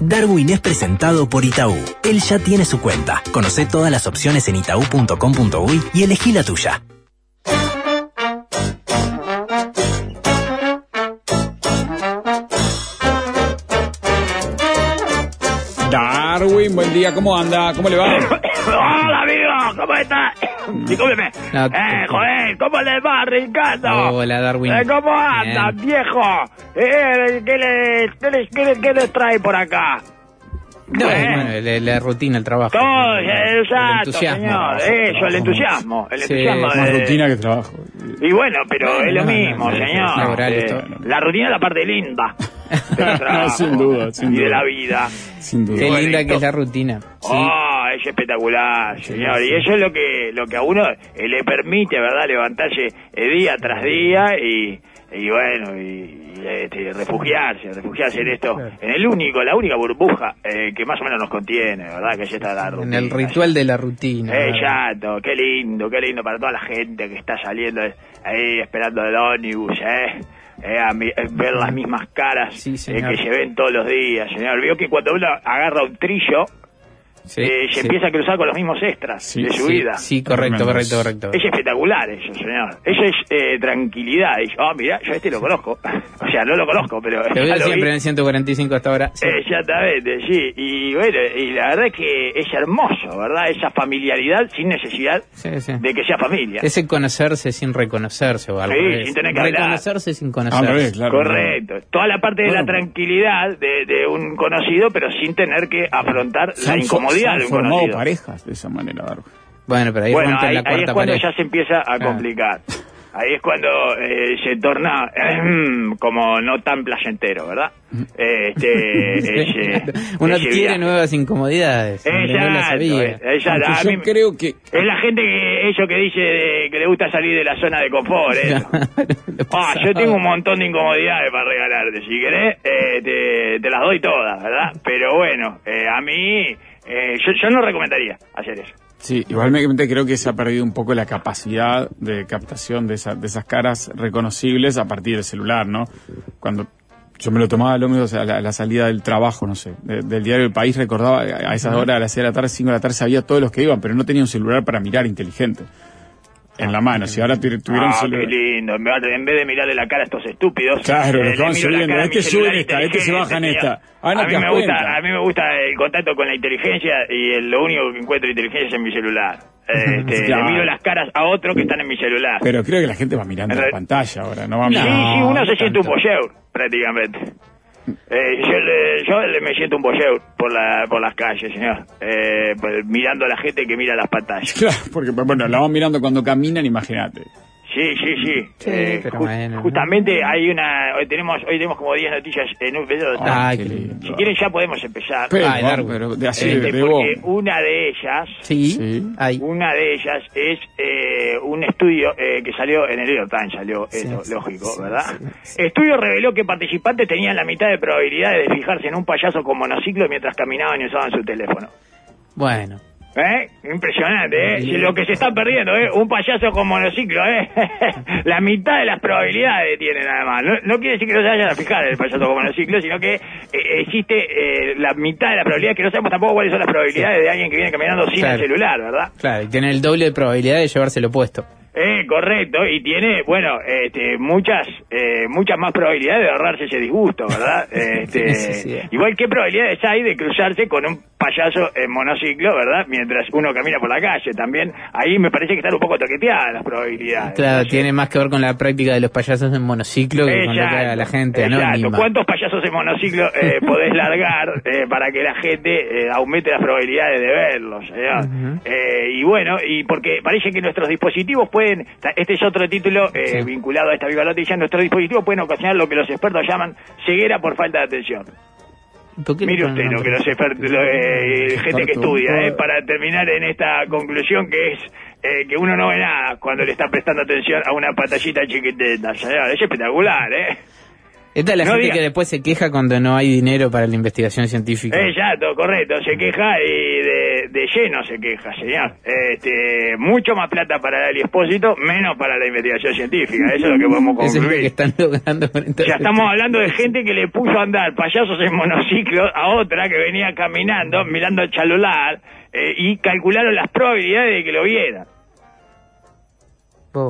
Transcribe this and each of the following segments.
Darwin es presentado por Itaú. Él ya tiene su cuenta. Conoce todas las opciones en itaú.com.uy y elegí la tuya. Darwin, buen día, ¿cómo anda? ¿Cómo le va? Hola, amigo, ¿cómo estás? Discúlpeme. No, eh, joder, ¿cómo le va, Ricardo? Hola, Darwin. Eh, ¿Cómo anda, Bien. viejo? Eh, ¿qué, le, qué, le- qué le- qué le trae por acá? No, Eh. bueno, la, la rutina, el trabajo. Todo, El- eh, el exacto, entusiasmo. señor. Eso, el entusiasmo. El Sí, entusiasmo es Más de- rutina que trabajo. Y bueno, pero es lo no, mismo, no, señor. laboral, Eh, esto. la rutina es la parte linda sin duda, sin y de la vida. Sin duda. Qué bueno, linda que es la rutina. Sí. Oh, es espectacular, señor. Y eso es lo que lo que a uno eh, le permite, ¿verdad? Levantarse eh, día tras día y, y bueno, y, y, este, refugiarse, refugiarse en esto, en el único, la única burbuja eh, que más o menos nos contiene, ¿verdad? Que ya está la en rutina. el ritual de la rutina. Eh, chato, qué lindo, qué lindo para toda la gente que está saliendo ahí esperando el ómnibus, ¿eh? Eh, a mi- eh, ver las mismas caras Sí, eh, que se ven todos los días, señor. Vio que cuando uno agarra un trillo, Sí, eh, se sí. empieza a cruzar con los mismos extras Sí, de su Sí, vida. Sí, correcto, correcto, correcto. Es espectacular eso, señor. Eso es eh, tranquilidad. Y, oh, mira, yo a este lo conozco. o sea, no lo conozco, pero Te veo lo siempre vi. en el 145 hasta ahora. Sí. Exactamente, sí. Y bueno, y la verdad es que es hermoso, ¿verdad? Esa familiaridad sin necesidad Sí, sí. de que sea familia. Ese conocerse sin reconocerse o algo. Sí, sin tener que hablar. Reconocerse sin conocerse. claro. Correcto. Toda la parte de la tranquilidad de, de un conocido, pero sin tener que afrontar la han, se han un formado conocido. parejas de esa manera, Darwin. Bueno, pero ahí bueno, ahí, la ahí cuarta es cuando pared. ya se empieza a Claro. complicar. Ahí es cuando eh, se torna como no tan placentero, ¿verdad? Este, ese- Uno ese viaje. nuevas incomodidades. donde no Exacto, eh, exacto. Yo mí- creo que Es la gente que eso que dice de- que le gusta salir de la zona de confort. Lo Ah, yo tengo un montón de incomodidades para regalarte. Si querés, eh, te, te las doy todas, ¿verdad? Pero bueno, eh, a mí, eh, yo, yo no recomendaría hacer eso. Sí, igualmente creo que se ha perdido un poco la capacidad de captación de, esa- de esas caras reconocibles a partir del celular, ¿no? Cuando yo me lo tomaba al ómnibus a la, a la salida del trabajo, no sé, de- del diario El País, recordaba a esas horas, a las 6 de la tarde, 5 de la tarde, sabía todos los que iban, pero no tenía un celular para mirar inteligente en la mano. Si ahora tu- tuviera un Ah, qué celular... lindo. En vez de mirarle la cara a estos estúpidos. Claro, eh, los van subiendo. Este sube esta, este se baja en esta. Ah, no a, mí me gusta, a mí me gusta el contacto con la inteligencia y el- lo único que encuentro inteligencia es en mi celular. Este, Claro. Le miro las caras a otros que están en mi celular. Pero creo que la gente va mirando la pantalla ahora, no va Sí, mirando. sí, uno se siente un boyeur, prácticamente. Eh, yo, le- yo le- me siento un boyeur por, la, por las calles, señor. Eh, pues, mirando a la gente que mira las pantallas. Claro, porque bueno, la van mirando cuando caminan, imagínate. Sí, sí, sí. Sí, Eh, pero ju- bueno, ¿no? Justamente hay una... Hoy tenemos hoy tenemos como 10 noticias en un video. Ah, Ay, qué qué lindo. lindo. si quieren ya podemos empezar. Pero, Ay, pero de así, Este, de, porque vos. una de ellas... Sí, Sí. hay. Una de ellas es eh, un estudio eh, que salió en el New York Times, salió Sí, esto, sí, lógico, sí, ¿verdad? sí, Estudio reveló que participantes tenían la mitad de probabilidades de fijarse en un payaso con monociclo mientras caminaban y usaban su teléfono. Bueno. ¿Eh? Impresionante, ¿eh? Lo que se están perdiendo, ¿eh? Un payaso con monociclo, ¿eh? la mitad de las probabilidades tiene nada más. No, no quiere decir que no se vayan a fijar el payaso con monociclo, sino que eh, existe eh, la mitad de las probabilidades, que no sabemos tampoco cuáles son las probabilidades de alguien que viene caminando sin Claro. el celular, ¿verdad? Claro, y tiene el doble de probabilidad de llevárselo puesto. Eh, correcto, y tiene, bueno, este, muchas eh, muchas más probabilidades de ahorrarse ese disgusto, ¿verdad? Este, Sí, sí, sí. Igual qué probabilidades hay de cruzarse con un payaso en monociclo, ¿verdad? Mientras uno camina por la calle, también ahí me parece que están un poco toqueteadas las probabilidades. Claro, No tiene más que ver con la práctica de los payasos en monociclo que con lo que haga la gente exacto. anónima. ¿Cuántos payasos en monociclo eh, podés largar eh, para que la gente eh, aumente las probabilidades de verlos? Ujú. Eh, y bueno, y porque parece que nuestros dispositivos pueden, este es otro título eh, Sí. vinculado a esta viva noticia, nuestros dispositivos pueden ocasionar lo que los expertos llaman ceguera por falta de atención. ¿Por qué le Mire usted lo que los expertos, lo, eh, gente que estudia, eh, para terminar en esta conclusión que es eh, que uno no ve nada cuando le está prestando atención a una pantallita chiquitita. Es espectacular, ¿eh? Esta es la No gente diga- que después se queja cuando no hay dinero para la investigación científica. Exacto, correcto, se queja y de, de lleno se queja, señor. Este, mucho más plata para el expósito, menos para la investigación científica, eso es lo que podemos es que concluir. están logrando con esta Ya estamos hablando de gente que le puso a andar payasos en monociclo a otra que venía caminando, mirando el celular, eh, y calcularon las probabilidades de que lo viera.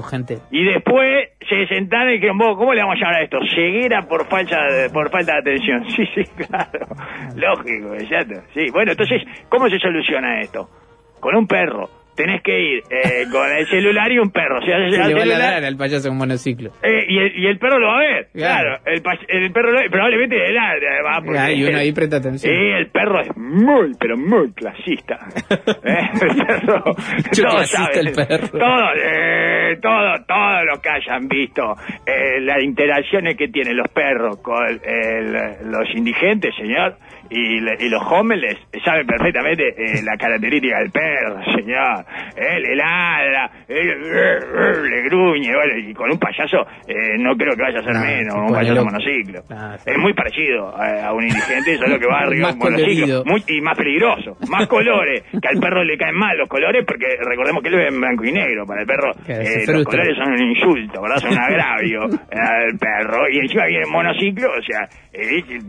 Gente. Y después se sentaron y dijeron, "Vos, ¿cómo le vamos a llamar a esto? Ceguera por falta de, por falta de atención. Sí, sí, claro. Lógico, exacto. Sí, bueno, entonces, ¿cómo se soluciona esto? Con un perro. Tenés que ir eh, con el celular y un perro. Si Se el le va a celular, ladrar al payaso en monociclo. eh, y, el, y el perro lo va a ver. Claro, Claro. el, el perro lo- probablemente le ladre además. Porque Ah, y uno ahí presta atención. Sí, el perro es muy, pero muy clasista. ¿Eh? El perro. Todos saben. el perro. Todos, eh, todo, todo lo que hayan visto, eh, las interacciones que tienen los perros con el- los indigentes, señor, y, le- y los homeless, saben perfectamente eh, la característica del perro, señor. Eh, le ladra, eh, le gruñe, bueno, y con un payaso eh, no creo que vaya a ser No, menos, un payaso monociclo. Es muy parecido a, un indigente, solo que va arriba un monociclo. Muy- y más peligroso, más colores, que al perro le caen mal los colores, porque recordemos que él ve en blanco y negro, para el perro eh, los colores son un insulto, ¿verdad? Son un agravio al perro, y encima viene en monociclo, o sea, es el,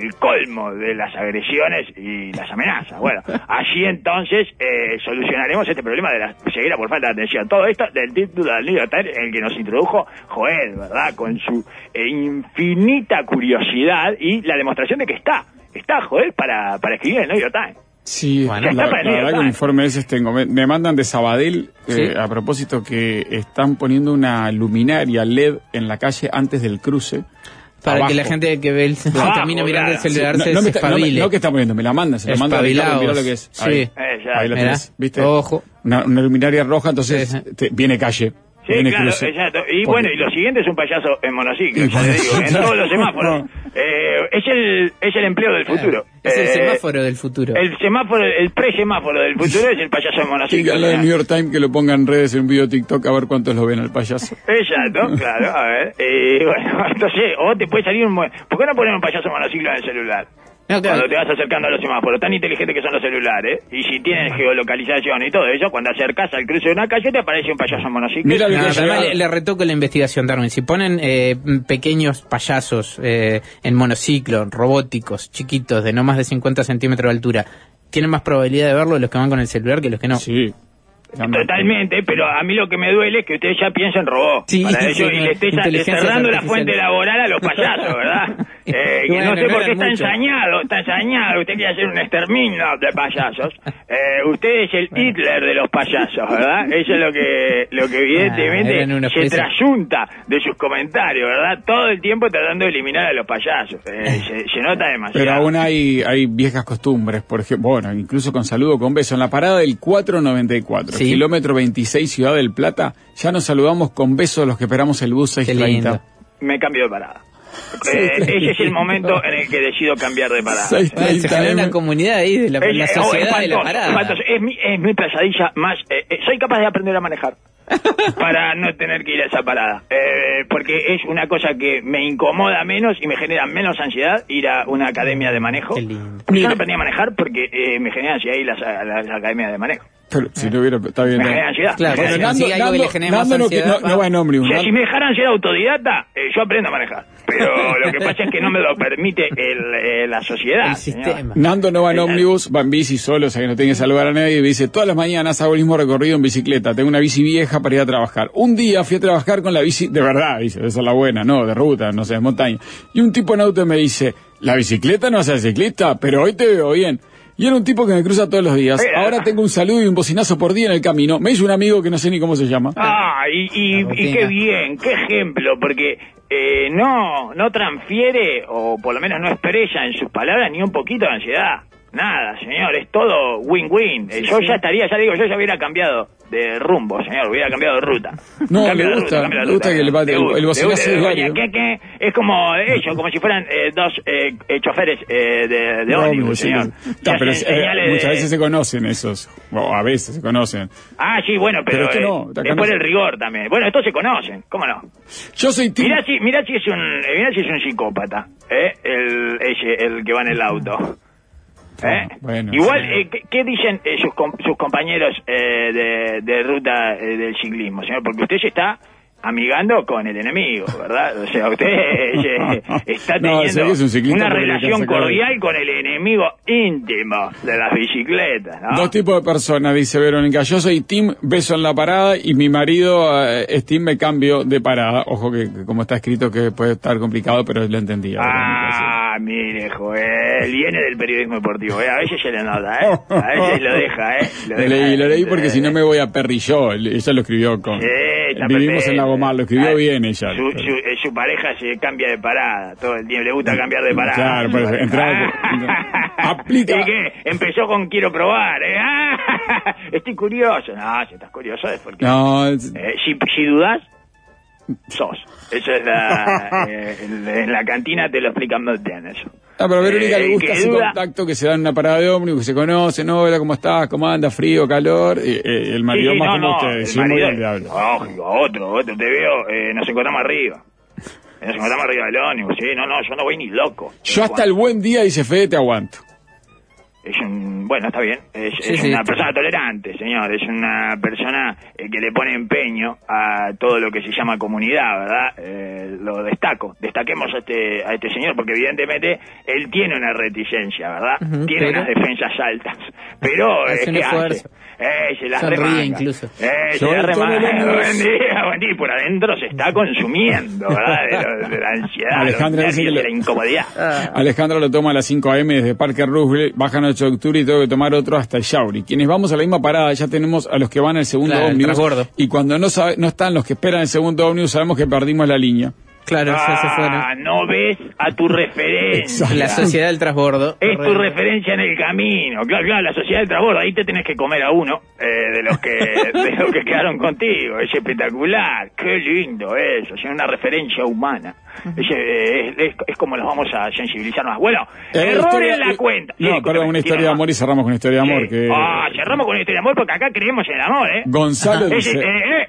el colmo de las agresiones y las amenazas. Bueno, allí entonces eh, solucionaremos este problema de la ceguera por falta de atención. Todo esto del título del New York Times, en el que nos introdujo Joel, ¿verdad? Con su eh, infinita curiosidad y la demostración de que está, está Joel para, para escribir en el New York Times. Sí, Bueno, la, está la para el verdad que York informe de ese tengo. Me, me mandan de Sabadell eh, Sí. a propósito que están poniendo una luminaria LED en la calle antes del cruce. Para abajo. que la gente que ve el Abajo, camina mirando el celular Sí, se, no, se me está- no, espabile. no que está poniendo, me la mandan, se la mandan a Ricardo, mirá lo que es. Sí. Ahí, Eh, ahí lo tenés, ¿viste? Ojo. Una, una luminaria roja, entonces sí. te- viene calle. Sí, claro, cruce. exacto. Y Porque- bueno, y lo siguiente es un payaso en monociclo, Y ya le digo, en todos los semáforos. No. Eh, es, el, es el empleo del futuro. Es el Eh, semáforo del futuro. El semáforo, el pre-semáforo del futuro es el payaso en monociclo. habla de New York Times que lo ponga en redes en un video TikTok a ver cuántos lo ven al payaso. Exacto, claro, a ver. Eh, bueno, entonces, o te puede salir un... buen- ¿Por qué no poner un payaso en monociclo en el celular? No, claro. Cuando te vas acercando a los semáforos, tan inteligentes que son los celulares, y si tienen geolocalización y todo eso, cuando acercas al cruce de una calle te aparece un payaso en monociclo. Mira lo No, además le, le retoco la investigación, Darwin. Si ponen eh, pequeños payasos eh, en monociclo, robóticos, chiquitos, de no más de 50 centímetros de altura, tienen más probabilidad de verlo los que van con el celular que los que no. Sí. Totalmente, pero a mí lo que me duele es que ustedes ya piensen robot. Sí, para ello, sí, y le estés cerrando la fuente laboral a los payasos, ¿verdad? Eh, que Bueno, no sé por qué está ensañado, está ensañado. Usted quiere hacer un exterminio de payasos. Eh, usted es el Hitler de los payasos, ¿verdad? Eso es lo que, lo que evidentemente Ah, se trasunta de sus comentarios, ¿verdad? Todo el tiempo tratando de eliminar a los payasos. Eh, se, se nota demasiado. Pero aún hay, hay viejas costumbres, por ejemplo, bueno, incluso con saludo con beso. En la parada del 494, Sí. kilómetro 26, Ciudad del Plata, ya nos saludamos con beso los que esperamos el bus Qué 630. lindo. Me cambio de parada. Eh, ese es el momento en el que decido cambiar de parada. Se 630 genera una comunidad ahí de la, Es- la oh, sociedad de la parada. Es mi, es mi pesadilla más... eh, eh, soy capaz de aprender a manejar para no tener que ir a esa parada. Eh, porque es una cosa que me incomoda menos y me genera menos ansiedad ir a una academia de manejo. Qué lindo. Yo no aprendí a manejar porque eh, me genera ansiedad ir a las, a las academias de manejo. Pero si no hubiera, está bien. Me ¿no? genera ansiedad. Claro, Me genera bueno, ansiedad. si hay algo que le genera más Nando no, que- ansiedad, no- no va en ómnibus. Nando- si me dejaran ser autodidacta, eh, yo aprendo a manejar. Pero lo que pasa es que no me lo permite el, eh, la sociedad. El sistema. Nando no va en Eh, ómnibus, va en bici solo, o sea que no tiene que saludar a nadie. Y dice, todas las mañanas hago el mismo recorrido en bicicleta. Tengo una bici vieja para ir a trabajar. Un día fui a trabajar con la bici, de verdad, dice, esa es la buena, no, de ruta, no sé, de montaña. Y un tipo en auto me dice, la bicicleta no hace ciclista, pero hoy te veo bien. Y era un tipo que me cruza todos los días. Eh, Ahora ah. tengo un saludo y un bocinazo por día en el camino. Me hizo un amigo que no sé ni cómo se llama. Ah, y, y, y qué bien, qué ejemplo, porque eh, no, no transfiere, o por lo menos no expresa en sus palabras ni un poquito de ansiedad. Nada, señor, es todo win-win. Eh, yo ya estaría, ya digo, yo ya hubiera cambiado de rumbo, señor, hubiera cambiado de ruta. No, Cambio le de gusta, cambio de gusta ruta. que le va- De el- el de bocinazo de. Es como ellos, como si fueran eh, dos eh, eh, choferes eh, de, de No, ómnibus, sí, señor. no. Pero eh, muchas veces se conocen esos, o a veces se conocen. Ah, sí, bueno, pero, Pero eh, no, por se- el rigor también. Bueno, estos se conocen, ¿cómo no? Yo soy team... Mirá si, mirá si es un, eh, mirá si es un psicópata, ¿eh? El, ese, el que va en el auto. ¿Eh? Ah, bueno, Igual, sí. eh, ¿qué, qué dicen eh, sus, com- sus compañeros eh, de, de ruta eh, del ciclismo, señor? Porque usted se está amigando con el enemigo, ¿verdad? O sea, usted eh, está teniendo es un una relación cordial con el enemigo íntimo de las bicicletas, ¿no? Dos tipos de personas, dice Verónica. Yo soy Team Beso en la parada y mi marido eh, es Team Me Cambio de parada. Ojo que, como está escrito que puede estar complicado, pero lo entendía. Verónica, sí. Ah, mire, Joel, viene del periodismo deportivo, ¿eh? A veces se le nota, ¿eh? A veces lo deja, ¿eh? Lo deja, leí, lo leí ¿eh? porque si no me voy a perrilló. Ella lo escribió con... Sí, Vivimos perfecto. en la Gomar, lo escribió Ah, bien ella. Su, su, eh, su pareja se cambia de parada todo el tiempo, le gusta cambiar de parada. Claro, pues, entraba- aplica- ¿Y qué? Empezó con quiero probar, ¿eh? Ah, estoy curioso. No, si estás curioso es porque... No, es- Eh, si, si dudas, sos. Eso es la... eh, en, en la cantina te lo explican muy bien eso. Ah, pero a Verónica Eh, le gusta que ese duda- contacto que se da en una parada de ómnibus, que se conocen, no, hola, ¿cómo estás? ¿Cómo anda? ¿Frío? ¿Calor? Y, eh, el marido Sí, sí, más no, como no, ustedes, el muy marido- agradable. Lógico, otro, otro, te veo, eh, nos encontramos arriba. Nos encontramos arriba del ómnibus, sí, no, no, yo no voy ni loco. Yo hasta el buen día, dice Fede, te aguanto. Es un, bueno, está bien, es, Sí, es sí. una persona tolerante, señor, es una persona eh, que le pone empeño a todo lo que se llama comunidad, ¿verdad? Eh, lo destaco, destaquemos a este, a este señor, porque evidentemente él tiene una reticencia, ¿verdad? Tiene pero- unas defensas altas, pero Hace un ¿qué esfuerzo. hace? Eh, se las Sonríe remanga. incluso. Eh, se las Buen día, buen día, y por adentro se está consumiendo, ¿verdad? De, lo- de la ansiedad, Alejandra de la incomodidad. Ah. Alejandra lo toma a las 5 a.m. desde Parque Roosevelt, bajan 8 de octubre y tengo que tomar otro hasta Yauri. Quienes vamos a la misma parada, ya tenemos a los que van al segundo Claro, ómnibus. Y cuando no, sabe- no están los que esperan el segundo ómnibus, sabemos que perdimos la línea. Claro, ya se Ah, fueron. no ves a tu referencia. La sociedad del transbordo. Es tu referencia en el camino. Claro, claro, la sociedad del transbordo. Ahí te tenés que comer a uno eh, de los que de los que quedaron contigo. Es espectacular. Qué lindo eso. Es una referencia humana. Es, eh, es, es- es como nos vamos a sensibilizar más. Bueno, Eh, error historia- en la eh, cuenta. No, Sí, perdón, una historia de amor y cerramos con una historia de amor. Sí. que Ah, cerramos con una historia de amor porque acá creemos en el amor, ¿eh? Gonzalo dice... eh,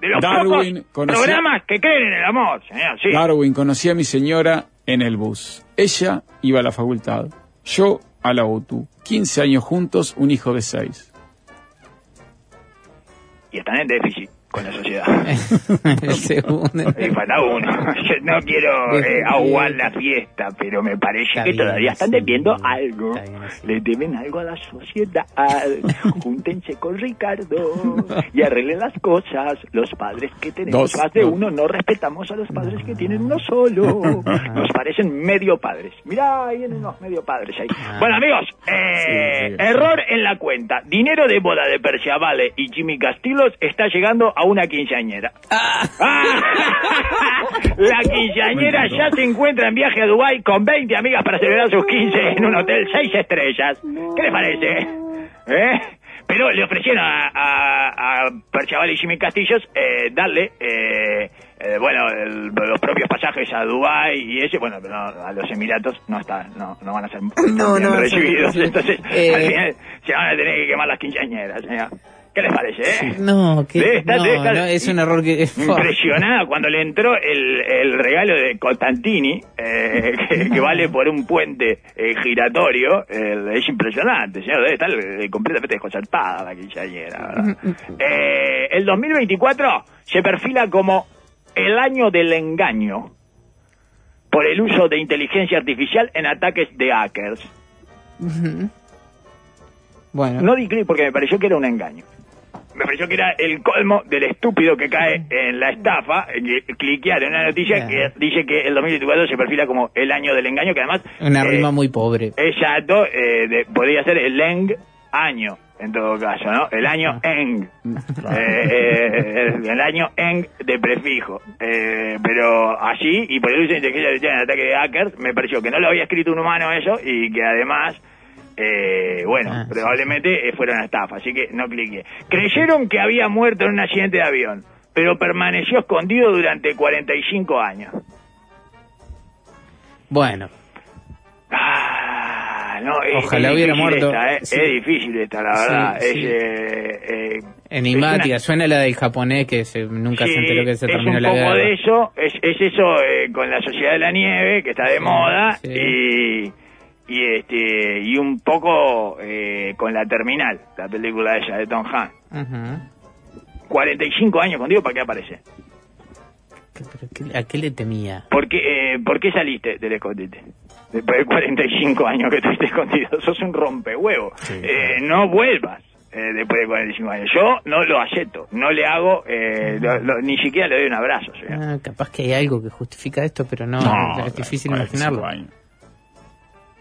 de los Darwin conocía- programas que creen en el amor, señor. Sí. Darwin, conocí a mi señora en el bus. Ella iba a la facultad, yo a la UTU. 15 años juntos, un hijo de 6. Y están en déficit con la sociedad. El segundo. Y falta uno. Yo no quiero eh, aguar la fiesta, pero me parece Está que bien, todavía están sí. debiendo algo. Está bien, sí. Le deben algo a la sociedad. Júntense con Ricardo y arreglen las cosas. Los padres que tenemos Dos, más de uno no respetamos a los padres que tienen uno solo. Nos parecen medio padres. Mirá, ahí vienen unos medio padres ahí. Bueno, amigos, eh, Sí, sí, sí. error en la cuenta. Dinero de boda de Perciavale y Jimmy Castillos está llegando a una quinceañera. Ah. La quinceañera ya se encuentra en viaje a Dubái con 20 amigas para celebrar sus 15 en un hotel 6 estrellas. ¿Qué les parece? ¿Eh? Pero le ofrecieron a, a, a Perciabal y Jimmy Castillos eh, darle, eh, eh, bueno, el- los propios pasajes a Dubái y ese, bueno, pero no, a los Emiratos no está, no, no van a ser No, bien recibidos. sí. Entonces, Eh. al final se van a tener que quemar las quinceañeras, señor. ¿Qué les parece, eh? No, que, Debe estar- no, debe estar no, es un error que... impresionada cuando le entró el, el regalo de Costantini, eh, que, que vale por un puente eh, giratorio. eh, es impresionante, señor. Debe estar eh, completamente desconcertada la quinceañera. ¿verdad? Eh, el 2024 se perfila como el año del engaño por el uso de inteligencia artificial en ataques de hackers. Bueno, No di clic porque me pareció que era un engaño. Me pareció que era el colmo del estúpido que cae en la estafa, que cliquear en una noticia que dice que el 2024 se perfila como el año del engaño, que además... una eh, rima muy pobre. Exacto, eh, de- podría ser el eng año, en todo caso, ¿no? El año eng. Eh, eh, el, el año eng de prefijo. Eh, pero así, y por el uso de inteligencia artificial en ataque de hackers, me pareció que no lo había escrito un humano eso, y que además Eh, bueno, Ah, sí. probablemente eh, fuera una estafa, así que no cliqué. Creyeron que había muerto en un accidente de avión, pero permaneció escondido durante 45 años. Bueno, Ah, no, es- Ojalá es hubiera muerto. esta, eh. Sí. Es difícil esta, la verdad. Sí, es, sí. eh, eh, es Suena la del japonés que se, nunca Sí, se enteró que se es terminó un la poco guerra. de eso, es, es eso eh, con la sociedad de la nieve que está de moda sí. y y este y un poco eh, con la terminal, la película esa de Tom Hanks. Ujú. 45 años contigo, ¿para qué aparece? ¿Qué- pero qué- ¿A qué le temía? ¿Por qué, eh, ¿Por qué saliste del escondite? Después de 45 años que estuviste escondido, sos un rompehuevo. Sí, Eh, no vuelvas eh, después de 45 años. Yo no lo acepto, no le hago, eh, lo- lo- ni siquiera le doy un abrazo. Ah, capaz que hay algo que justifica esto, pero no, es difícil 45 imaginarlo. años.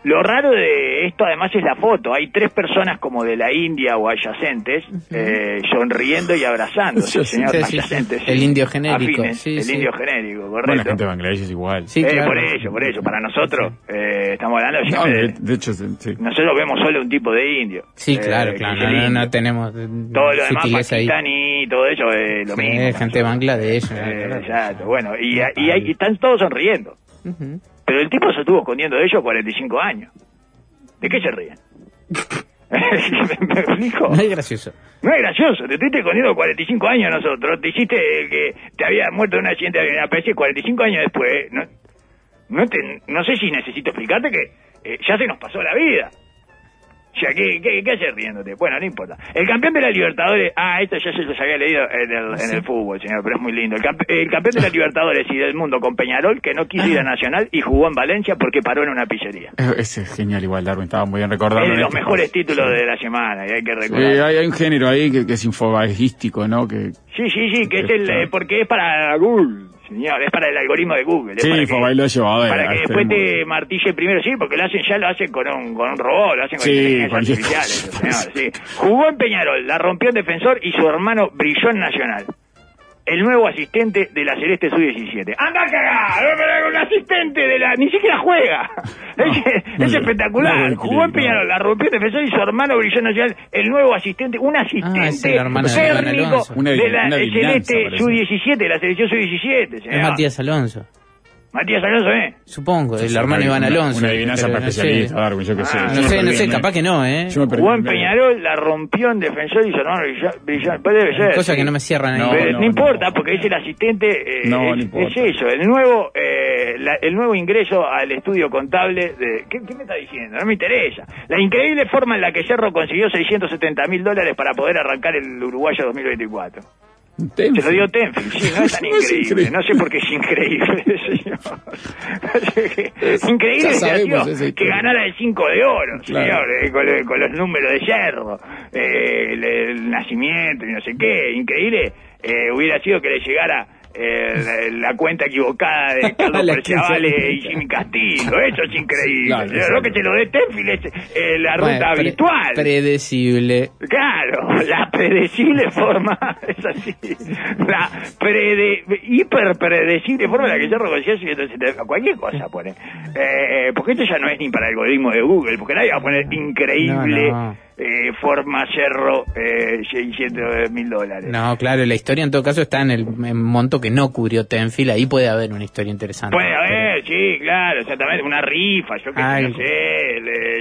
Lo raro de esto además es la foto. Hay tres personas como de la India o adyacentes eh, sonriendo y abrazándose, Sí, señor. sí, sí, adyacentes. sí. El indio genérico, Afines, sí, el sí. indio genérico, Bueno, la correcto. gente de Bangladesh es igual. Sí, Eh, claro. Por eso, por eso. Para nosotros, eh, estamos hablando siempre de, de- de hecho. Nosotros vemos solo un tipo de indio. Sí, Eh, claro, claro. No, no, tenemos Todo lo demás, sutileza ahí. pakistaní, todo eso es lo Sí, mismo. gente de Bangladesh. Eh, claro. exacto, bueno, y, y, hay- y están todos sonriendo. Ujú. Pero el tipo se estuvo escondiendo de ellos 45 años. ¿De qué se ríen? ¿Me explico? No es gracioso. No es gracioso, te estuviste escondiendo 45 años nosotros, te hiciste que te había muerto en un accidente de avión, aparece 45 años después, no, no, te, no sé si necesito explicarte que eh, ya se nos pasó la vida. Sea, ¿qué, qué, qué haces riéndote? Bueno, no importa. El campeón de la Libertadores... Ah, esto ya se los había leído en el, en el fútbol, señor, pero es muy lindo. El, campe- el campeón de la Libertadores y del mundo con Peñarol, que no quiso ir a Nacional y jugó en Valencia porque paró en una pizzería. Eh, Ese es genial igual, Darwin. Estaba muy bien recordarlo. Es de los este mejores títulos de la semana y hay que Sí, recordar. hay, hay un género ahí que, que es infobagístico, ¿no? Que, Sí, sí, sí, que es el, eh, porque es para Google, señor, es para el algoritmo de Google. sí, para lo a- Para que después te martille primero, sí, porque lo hacen ya lo hacen con un, con un robot, lo hacen con Sí, inteligencia cualquier artificial, cosa. eso, señor, sí. Jugó en Peñarol, la rompió en defensor y su hermano brilló en Nacional. El nuevo asistente de la Celeste Sub-17. ¡Anda a cagar! Pero Un asistente de la... Ni siquiera juega. es, espectacular. Jugó en Peñarol, la rompió en defensor y su hermano brilló en Nacional. El nuevo asistente, un asistente Ah, el hermano de la una Celeste parece. Sub-17, de la selección Sub-17. Es señor. Matías Alonso. Matías Alonso, ¿eh? Supongo, el Sí, hermano Iván Alonso. Una adivinanza para no sé. especialista, Darwin, yo qué sé. Ah, No sé, no sé, capaz que no, ¿eh? Medio. Peñarol, la rompió en defensor y su hermano brilló. brilló- pues debe ser. Cosa sí. que no me cierran ahí. No, Pero no, no, importa, no. porque es el asistente. eh, No, no es, importa. es eso, el nuevo, eh, la- el nuevo ingreso al estudio contable. de ¿qué, qué me está diciendo? No me interesa. La increíble forma en la que Cerro consiguió 670 mil dólares para poder arrancar el Uruguayo 2024. Se lo dio Tenfield, sí, no es tan No es increíble. No sé por qué es increíble, señor. increíble sabemos tío, que ganara el 5 de oro, Claro. señor, eh, con, lo- con los números de Cerro, eh, el, el nacimiento y no sé qué. Increíble eh, hubiera sido que le llegara eh, la, la cuenta equivocada de Carlos Perciavale y Jimmy Castillo. Eso es increíble. Claro. Lo que se lo dé Tenfield es eh, la ruta Bueno, pre- habitual. predecible. Claro, la predecible forma, es así, la prede, hiper predecible forma en la que yo reconocía 170, cualquier cosa pone. Eh, porque esto ya no es ni para el algoritmo de Google, porque nadie va a poner increíble No, no. Eh, forma cerro eh, 600 mil dólares. No, claro, la historia en todo caso está en el en monto que no cubrió Tenfield. Ahí puede haber una historia interesante. Puede haber, sí, claro, exactamente, una rifa, yo que no sé,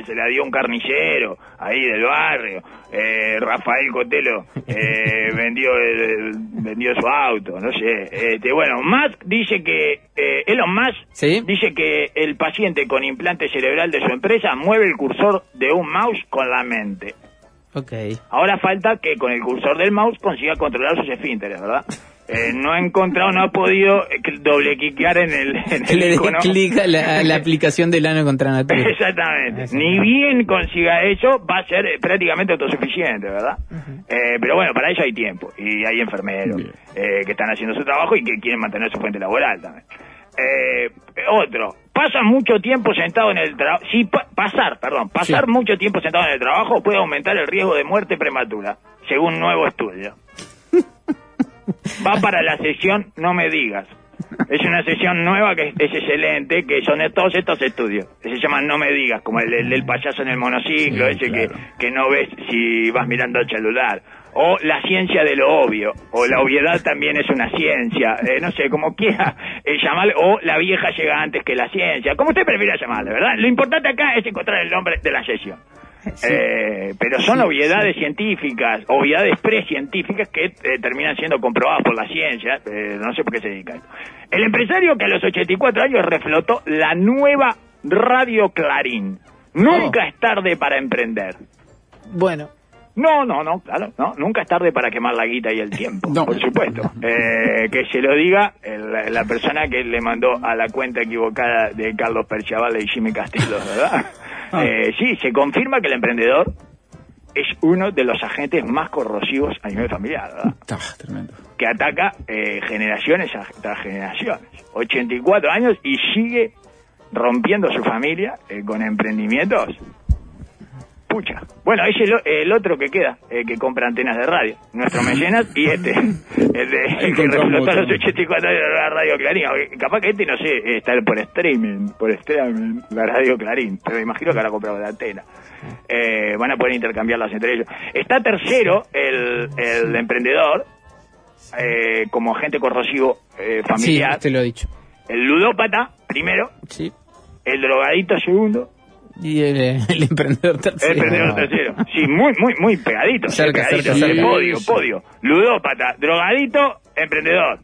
se la dio un carnicero ahí del barrio, eh, Rafael Cotelo eh, vendió el- vendió su auto, no sé, este, bueno, Musk dice que, eh, Elon Musk ¿Sí? dice que el paciente con implante cerebral de su empresa mueve el cursor de un mouse con la mente. Ok. Ahora falta que con el cursor del mouse consiga controlar sus esfínteres, ¿verdad? Eh, no ha encontrado, no ha podido eh, doble cliquear en el, en el le dé icono. clic a la, aplicación del ano contra natura. Exactamente. Ni bien consiga eso, va a ser eh, prácticamente autosuficiente, ¿verdad? Eh, pero bueno, para eso hay tiempo. Y hay enfermeros eh, que están haciendo su trabajo y que quieren mantener su fuente laboral también. Eh, otro, pasa mucho tiempo sentado en el trabajo. Sí, pa- pasar, perdón, pasar Sí. mucho tiempo sentado en el trabajo puede aumentar el riesgo de muerte prematura, según nuevo estudio. Va para la sesión, no me digas. Es una sesión nueva que es, excelente, que son de todos estos estudios. Se llama No me digas, como el, el del payaso en el monociclo, Sí, ese claro. que, que no ves si vas mirando el celular. O la ciencia de lo obvio, o la obviedad también es una ciencia, eh, no sé, como quiera eh, o la vieja llega antes que la ciencia, como usted prefiera llamarle, ¿verdad? Lo importante acá es encontrar el nombre de la sesión. Eh, pero son obviedades científicas, obviedades precientíficas que eh, terminan siendo comprobadas por la ciencia. eh, no sé por qué se dedica a esto. El empresario que a los 84 años reflotó la nueva Radio Clarín. Nunca es tarde para emprender. Bueno, No, no, no, claro, no, nunca es tarde para quemar la guita y el tiempo, No. por supuesto. Eh, que se lo diga el- la persona que le mandó a la cuenta equivocada de Carlos Perchavale y Jimmy Castillo, ¿verdad? Ah. Eh, sí, se confirma que el emprendedor es uno de los agentes más corrosivos a nivel familiar, ¿verdad? Ah, tremendo. Que ataca eh, generaciones tras generaciones. 84 años y sigue rompiendo su familia eh, con emprendimientos Pucha. Bueno, ese es el, el otro que queda, eh, que compra antenas de radio. Nuestro mecenas y este, el, de, el que reflotó los otro. 84 años de la radio Clarín. Capaz que este, no sé, está por streaming, por streaming, la radio Clarín. Pero me imagino que habrá comprado la antena. Eh, van a poder intercambiarlas entre ellos. Está tercero el, el emprendedor, eh, como agente corrosivo eh, sí, familiar. te lo he dicho. El ludópata, primero. Sí. El drogadito, segundo. Y el, eh, el emprendedor tercero. El emprendedor tercero. Sí, muy, muy, muy pegadito. Cerca, pegadito, cerca, cerca. Podio, Sí, sí. podio. Ludópata, drogadito, emprendedor.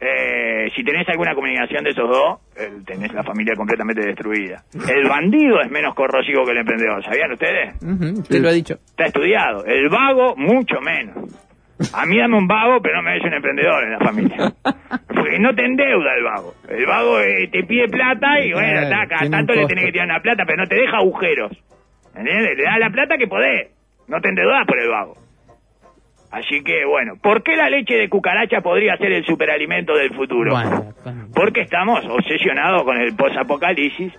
Eh, si tenés alguna combinación de esos dos, eh, tenés la familia completamente destruida. El bandido es menos corrosivo que el emprendedor, ¿sabían ustedes? Ujú, Te lo ha dicho. Está estudiado. El vago, mucho menos. A mí dame un vago, pero no me des un emprendedor en la familia. Porque no te endeuda el vago. El vago eh, te pide plata y bueno, está, cada tanto le tenés que tirar una plata, pero no te deja agujeros. ¿Entiendes? Le da la plata que podés. No te endeudás por el vago. Así que bueno, ¿por qué la leche de cucaracha podría ser el superalimento del futuro? Bueno, con- Porque estamos obsesionados con el posapocalipsis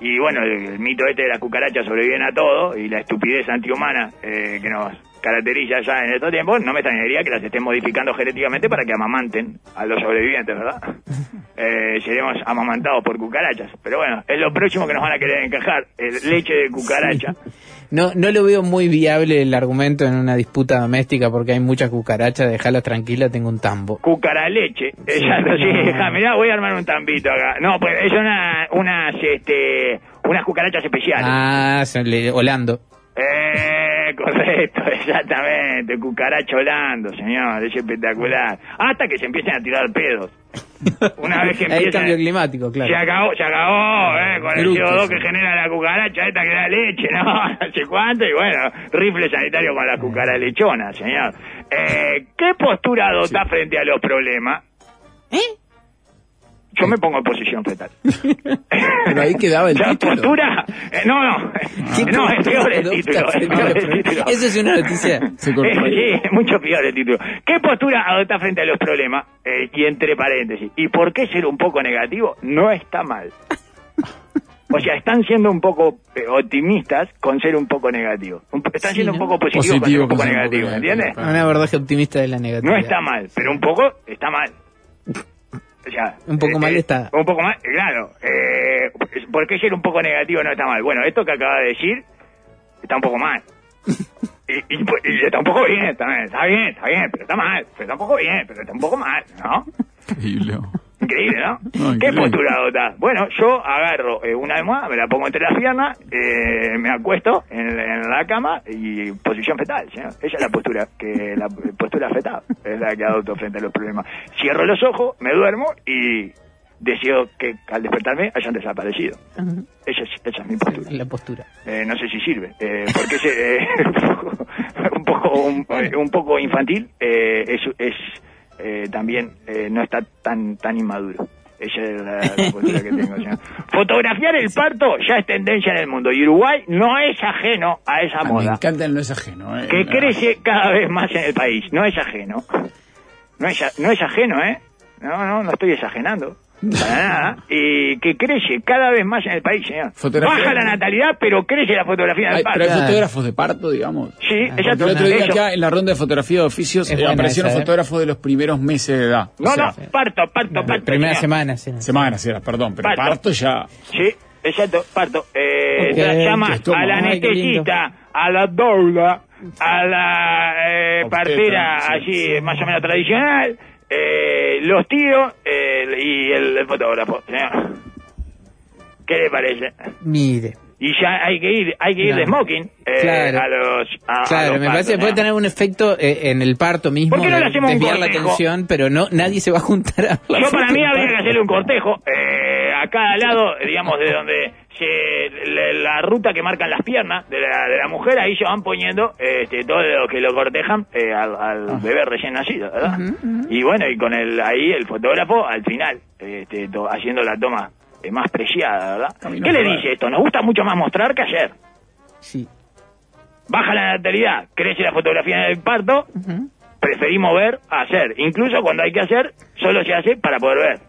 y bueno, el, el mito este de las cucarachas sobreviven a todo y la estupidez antihumana eh, que nos caracteriza ya en estos tiempos, no me extrañaría que las estén modificando genéticamente para que amamanten a los sobrevivientes, ¿verdad? Eh, seremos amamantados por cucarachas. Pero bueno, es lo próximo que nos van a querer encajar, el leche de cucaracha. No, no lo veo muy viable el argumento en una disputa doméstica porque hay muchas cucarachas, dejalas tranquilas, tengo un tambo. Cucaraleche. Exacto, sí, ja, mirá, voy a armar un tambito acá. No, pues es una, unas, este, unas cucarachas especiales. Ah, le- Holando. Eh, correcto, exactamente. Cucaracha volando, señor, es espectacular. Hasta que se empiecen a tirar pedos. Una vez que Hay empiecen... cambio climático, claro. Se acabó, se acabó, eh, con el Eructos. CO2 que genera la cucaracha esta que da leche, ¿no? No sé cuánto, y bueno, rifle sanitario con la cucaracha lechona, señor. Eh, ¿Qué postura adopta frente a los problemas? ¿Eh? Yo me pongo en posición fetal. Pero ahí quedaba el ¿La título. postura? Eh, no, no. No, es peor el título. es peor el título. Eso es una noticia. Eh, sí, es mucho peor el título. ¿Qué postura adopta frente a los problemas? Eh, y entre paréntesis. ¿Y por qué ser un poco negativo? No está mal. O sea, están siendo un poco eh, optimistas con ser un poco negativos. Po- están Sí, siendo ¿no? un poco positivos Positivo con ser un poco ser un poco negativos, negativo, ¿entiendes? Un abordaje optimista de la negatividad. No está mal, pero un poco está mal. O sea, Un poco mal está. Un poco mal, claro. Eh, ¿Por qué ser un poco negativo no está mal? Bueno, esto que acaba de decir está un poco mal. Y, y, y está un poco bien también. Está bien, está bien, pero está mal. Pero está un poco bien, pero está un poco mal, ¿no? Increíble. Increíble, ¿no? No, ¿Qué increíble. postura adoptás? Bueno, yo agarro eh, una almohada, me la pongo entre las piernas, eh, me acuesto en, en la cama y posición fetal, ¿sí? Esa es la postura, que la postura fetal es la que adopto frente a los problemas. Cierro los ojos, me duermo y deseo que al despertarme hayan desaparecido. Esa es, esa es mi postura. La postura. Eh, no sé si sirve, eh, porque es eh, un poco un, un poco infantil, eh, es, es eh, también eh, no está tan tan inmaduro. Esa es la, la postura que tengo. Fotografiar el parto ya es tendencia en el mundo y Uruguay no es ajeno a esa Ah, me moda encanta el no es ajeno. Eh. que La- crece cada vez más en el país. No es ajeno. No es, no es ajeno, ¿eh? No, no, no estoy desajenando. Para nada, y que crece cada vez más en el país, señor. Fotografía. Baja la natalidad, pero crece la fotografía del Ay, parto. pero hay fotógrafos de parto, digamos. Sí, Ah, exacto. el otro día Eso. acá en la ronda de fotografía de oficios eh, aparecieron esa, ¿eh? fotógrafos de los primeros meses de edad. No, O sea, no, parto, parto, parto. Primera señor. semana, sí. Semanas era, perdón, pero Parto. parto, ya. Sí, exacto, parto. Eh, Ok, las llamas esto, al ay, qué lindo. anestesista, a la doula, a la eh, partera sí, así sí. más o menos tradicional, eh, los tíos eh, y el, el fotógrafo. señor. ¿Qué le parece? Mire. Y ya hay que ir, hay que ir No. de smoking eh, Claro. a los a- a Claro, los me partos, parece que puede señor. tener un efecto eh, en el parto mismo, ¿Por qué no le hacemos un desviar la cortejo? atención, pero no nadie se va a juntar a la Yo para mí habría que hacerle un cortejo eh, a cada lado, digamos, de donde se, la, la ruta que marcan las piernas de la, de la mujer, ahí se van poniendo este, todo lo que lo cortejan eh, al, al bebé recién nacido, ¿verdad? Y bueno, y con el ahí el fotógrafo al final, este, to- haciendo la toma eh, más preciada, ¿verdad? Camino ¿Qué le dice esto? Nos gusta mucho más mostrar que hacer. Sí. Baja la natalidad, crece la fotografía del parto, preferimos ver a hacer. Incluso cuando hay que hacer, solo se hace para poder ver.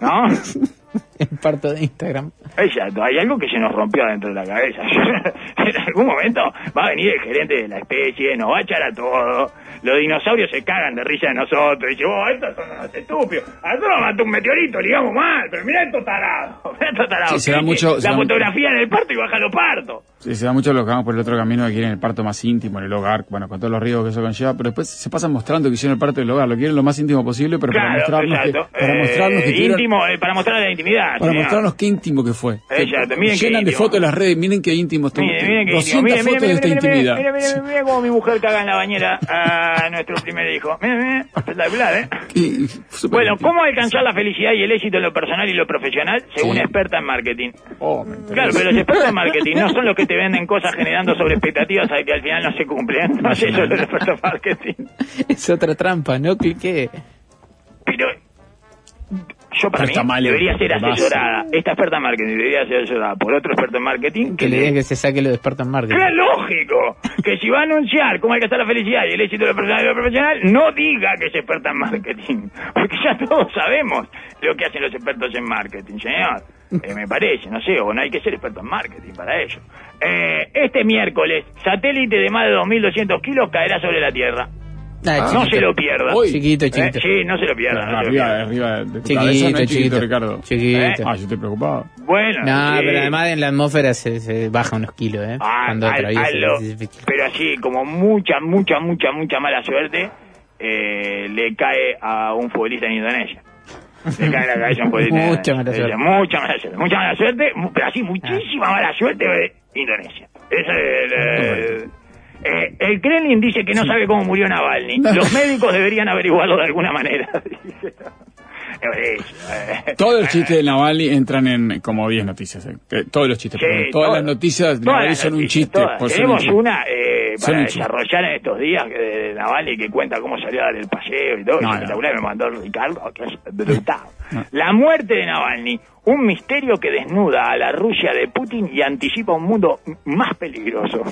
¿No? El parto de Instagram. Exacto, hay algo que se nos rompió dentro de la cabeza. en algún momento va a venir el gerente de la especie, nos va a echar a todo. Los dinosaurios se cagan de risa de nosotros. Y dice, vos, estos son unos estúpidos. A nosotros nos mató un meteorito, digamos mal. Pero mirá estos tarados. Mirá estos tarados. Sí, se da mucho- se La da- fotografía en el parto y baja los partos. Sí, se da mucho lo que vamos por el otro camino que quieren el parto más íntimo en el hogar, bueno, con todos los riesgos que eso conlleva, pero después se pasan mostrando que hicieron el parto del hogar, lo quieren lo más íntimo posible, pero para mostrarnos que, para Eh, mostrarnos que tuvieron- íntimo, eh, para mostrar la intimidad. Para señor. mostrarnos qué íntimo que fue. Que Exacto, miren llenan de fotos las redes, miren qué íntimo estuvo. Miren, miren qué 200 íntimo. Miren, fotos miren, de esta intimidad. miren, miren, miren cómo mi mujer caga en la bañera a nuestro primer hijo. Miren, miren, espectacular, ¿eh? Y- Bueno. ¿cómo alcanzar la felicidad y el éxito en lo personal y lo profesional según Sí. experta en marketing? Oh. Claro, pero los expertos en marketing no son los que te venden cosas generando sobre expectativas a que al final no se cumplen. No sé, eso es los expertos en marketing. Es otra trampa, no cliqué. Pero yo para mí debería ser asesorada. Esta experta en marketing debería ser asesorada por otro experto en marketing Que le digan que se saque lo de experto en marketing. Es lógico que si va a anunciar cómo alcanzar la felicidad y el éxito de lo personal y lo profesional, no diga que es experta en marketing. Porque ya todos sabemos lo que hacen los expertos en marketing, señor. Eh, me parece, no sé, o no hay que ser experto en marketing para ello. Eh, este miércoles, satélite de más de 2.200 kilos caerá sobre la Tierra. Ah, No se lo pierda. Hoy. Chiquito, chiquito. Eh, sí, no se lo pierda. no se lo arriba, pierda. arriba de tu Chiquito, cabeza, no es chiquito, chiquito. Ricardo. Chiquito. Ah, yo estoy preocupado. Bueno, No, sí. pero además en la atmósfera se, se baja unos kilos, ¿eh? Ah, Cuando al- atraviesa. al lo- pero así como mucha, mucha, mucha, mucha mala suerte eh, le cae a un futbolista en Indonesia. Le cae en la cabeza a un futbolista Mucha mala suerte. Mucha mala suerte. Mucha mala suerte, pero así muchísima mala suerte de Indonesia. Ese es el, el- eh, el Kremlin dice que no sabe cómo murió Navalny. Los médicos deberían averiguarlo de alguna manera. Todos los chistes de Navalny entran en como 10 noticias. eh. Todos los chistes, Sí, perdón. todas todas- las noticias de Navalny son un chiste. son un Tenemos una eh, Son para desarrollar en estos días eh, de Navalny que cuenta cómo salió a dar el paseo y todo. No, es no. espectacular, me mandó Ricardo, que es brutal. No. La muerte de Navalny, un misterio que desnuda a la Rusia de Putin y anticipa un mundo más peligroso.